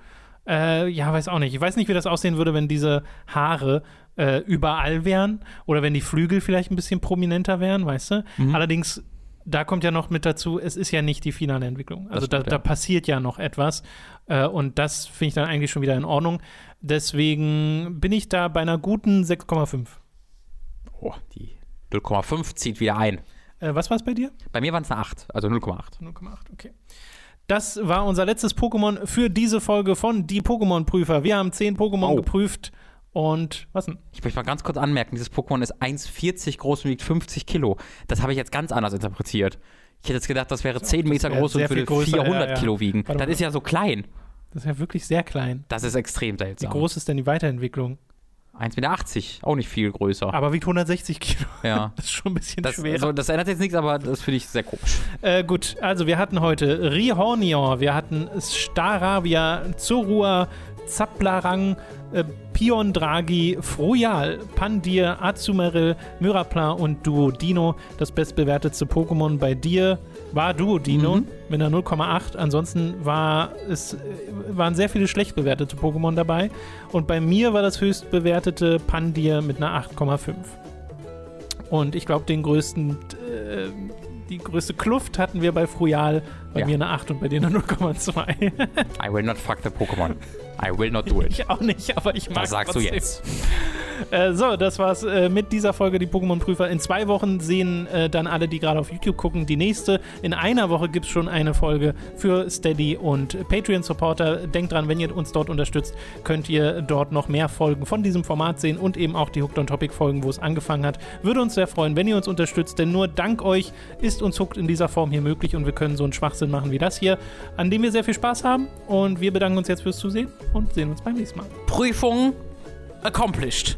Äh, ja, weiß auch nicht. Ich weiß nicht, wie das aussehen würde, wenn diese Haare äh, überall wären oder wenn die Flügel vielleicht ein bisschen prominenter wären, weißt du? Mhm. Allerdings, da kommt ja noch mit dazu, es ist ja nicht die finale Entwicklung. Also da, stimmt, da ja. passiert ja noch etwas. Äh, und das finde ich dann eigentlich schon wieder in Ordnung. Deswegen bin ich da bei einer guten 6,5. Oh, die 0,5 zieht wieder ein. Äh, was war es bei dir? Bei mir waren es eine 8, also 0,8. 0,8, okay. Das war unser letztes Pokémon für diese Folge von Die Pokémon-Prüfer. Wir haben 10 Pokémon Oh. geprüft. Und was denn? Ich möchte mal ganz kurz anmerken, dieses Pokémon ist 1,40 groß und wiegt 50 Kilo. Das habe ich jetzt ganz anders interpretiert. Ich hätte jetzt gedacht, das wäre 10 Meter wäre groß und würde größer, 400 ja, ja. Kilo wiegen. Warte Das mal. ist ja so klein. Das ist ja wirklich sehr klein. Das ist extrem Wie seltsam. groß ist denn die Weiterentwicklung? 1,80 Meter, auch nicht viel größer. Aber wiegt 160 Kilo. ja. (laughs) Das ist schon ein bisschen Das, schwer. also, das ändert jetzt nichts, aber das finde ich sehr komisch. Äh, gut, also wir hatten heute Rihornior, wir hatten Staravia, Zorua, Zaplarang, äh, Pion Draghi, Froyal, Pandir, Azumarill, Myrapla und Duodino. Das bestbewertetste Pokémon bei dir war Duodino Mhm. mit einer 0,8. Ansonsten war es, äh, waren sehr viele schlecht bewertete Pokémon dabei. Und bei mir war das höchst bewertete Pandir mit einer 8,5. Und ich glaube, den größten, äh, die größte Kluft hatten wir bei Froyal. Bei Ja. mir eine 8 und bei dir eine 0,2. I will not fuck the Pokémon. (laughs) I will not do it. (laughs) ich auch nicht, aber ich mag Was sagst trotzdem. du jetzt? (laughs) Äh, so, das war's äh, mit dieser Folge, die Pokémon-Prüfer. In zwei Wochen sehen äh, dann alle, die gerade auf YouTube gucken, die nächste. In einer Woche gibt's schon eine Folge für Steady und Patreon-Supporter. Denkt dran, wenn ihr uns dort unterstützt, könnt ihr dort noch mehr Folgen von diesem Format sehen und eben auch die Hooked on Topic-Folgen, wo es angefangen hat. Würde uns sehr freuen, wenn ihr uns unterstützt, denn nur dank euch ist uns Hooked in dieser Form hier möglich und wir können so einen Schwachsinn machen wie das hier, an dem wir sehr viel Spaß haben. Und wir bedanken uns jetzt fürs Zusehen und sehen uns beim nächsten Mal. Prüfung accomplished.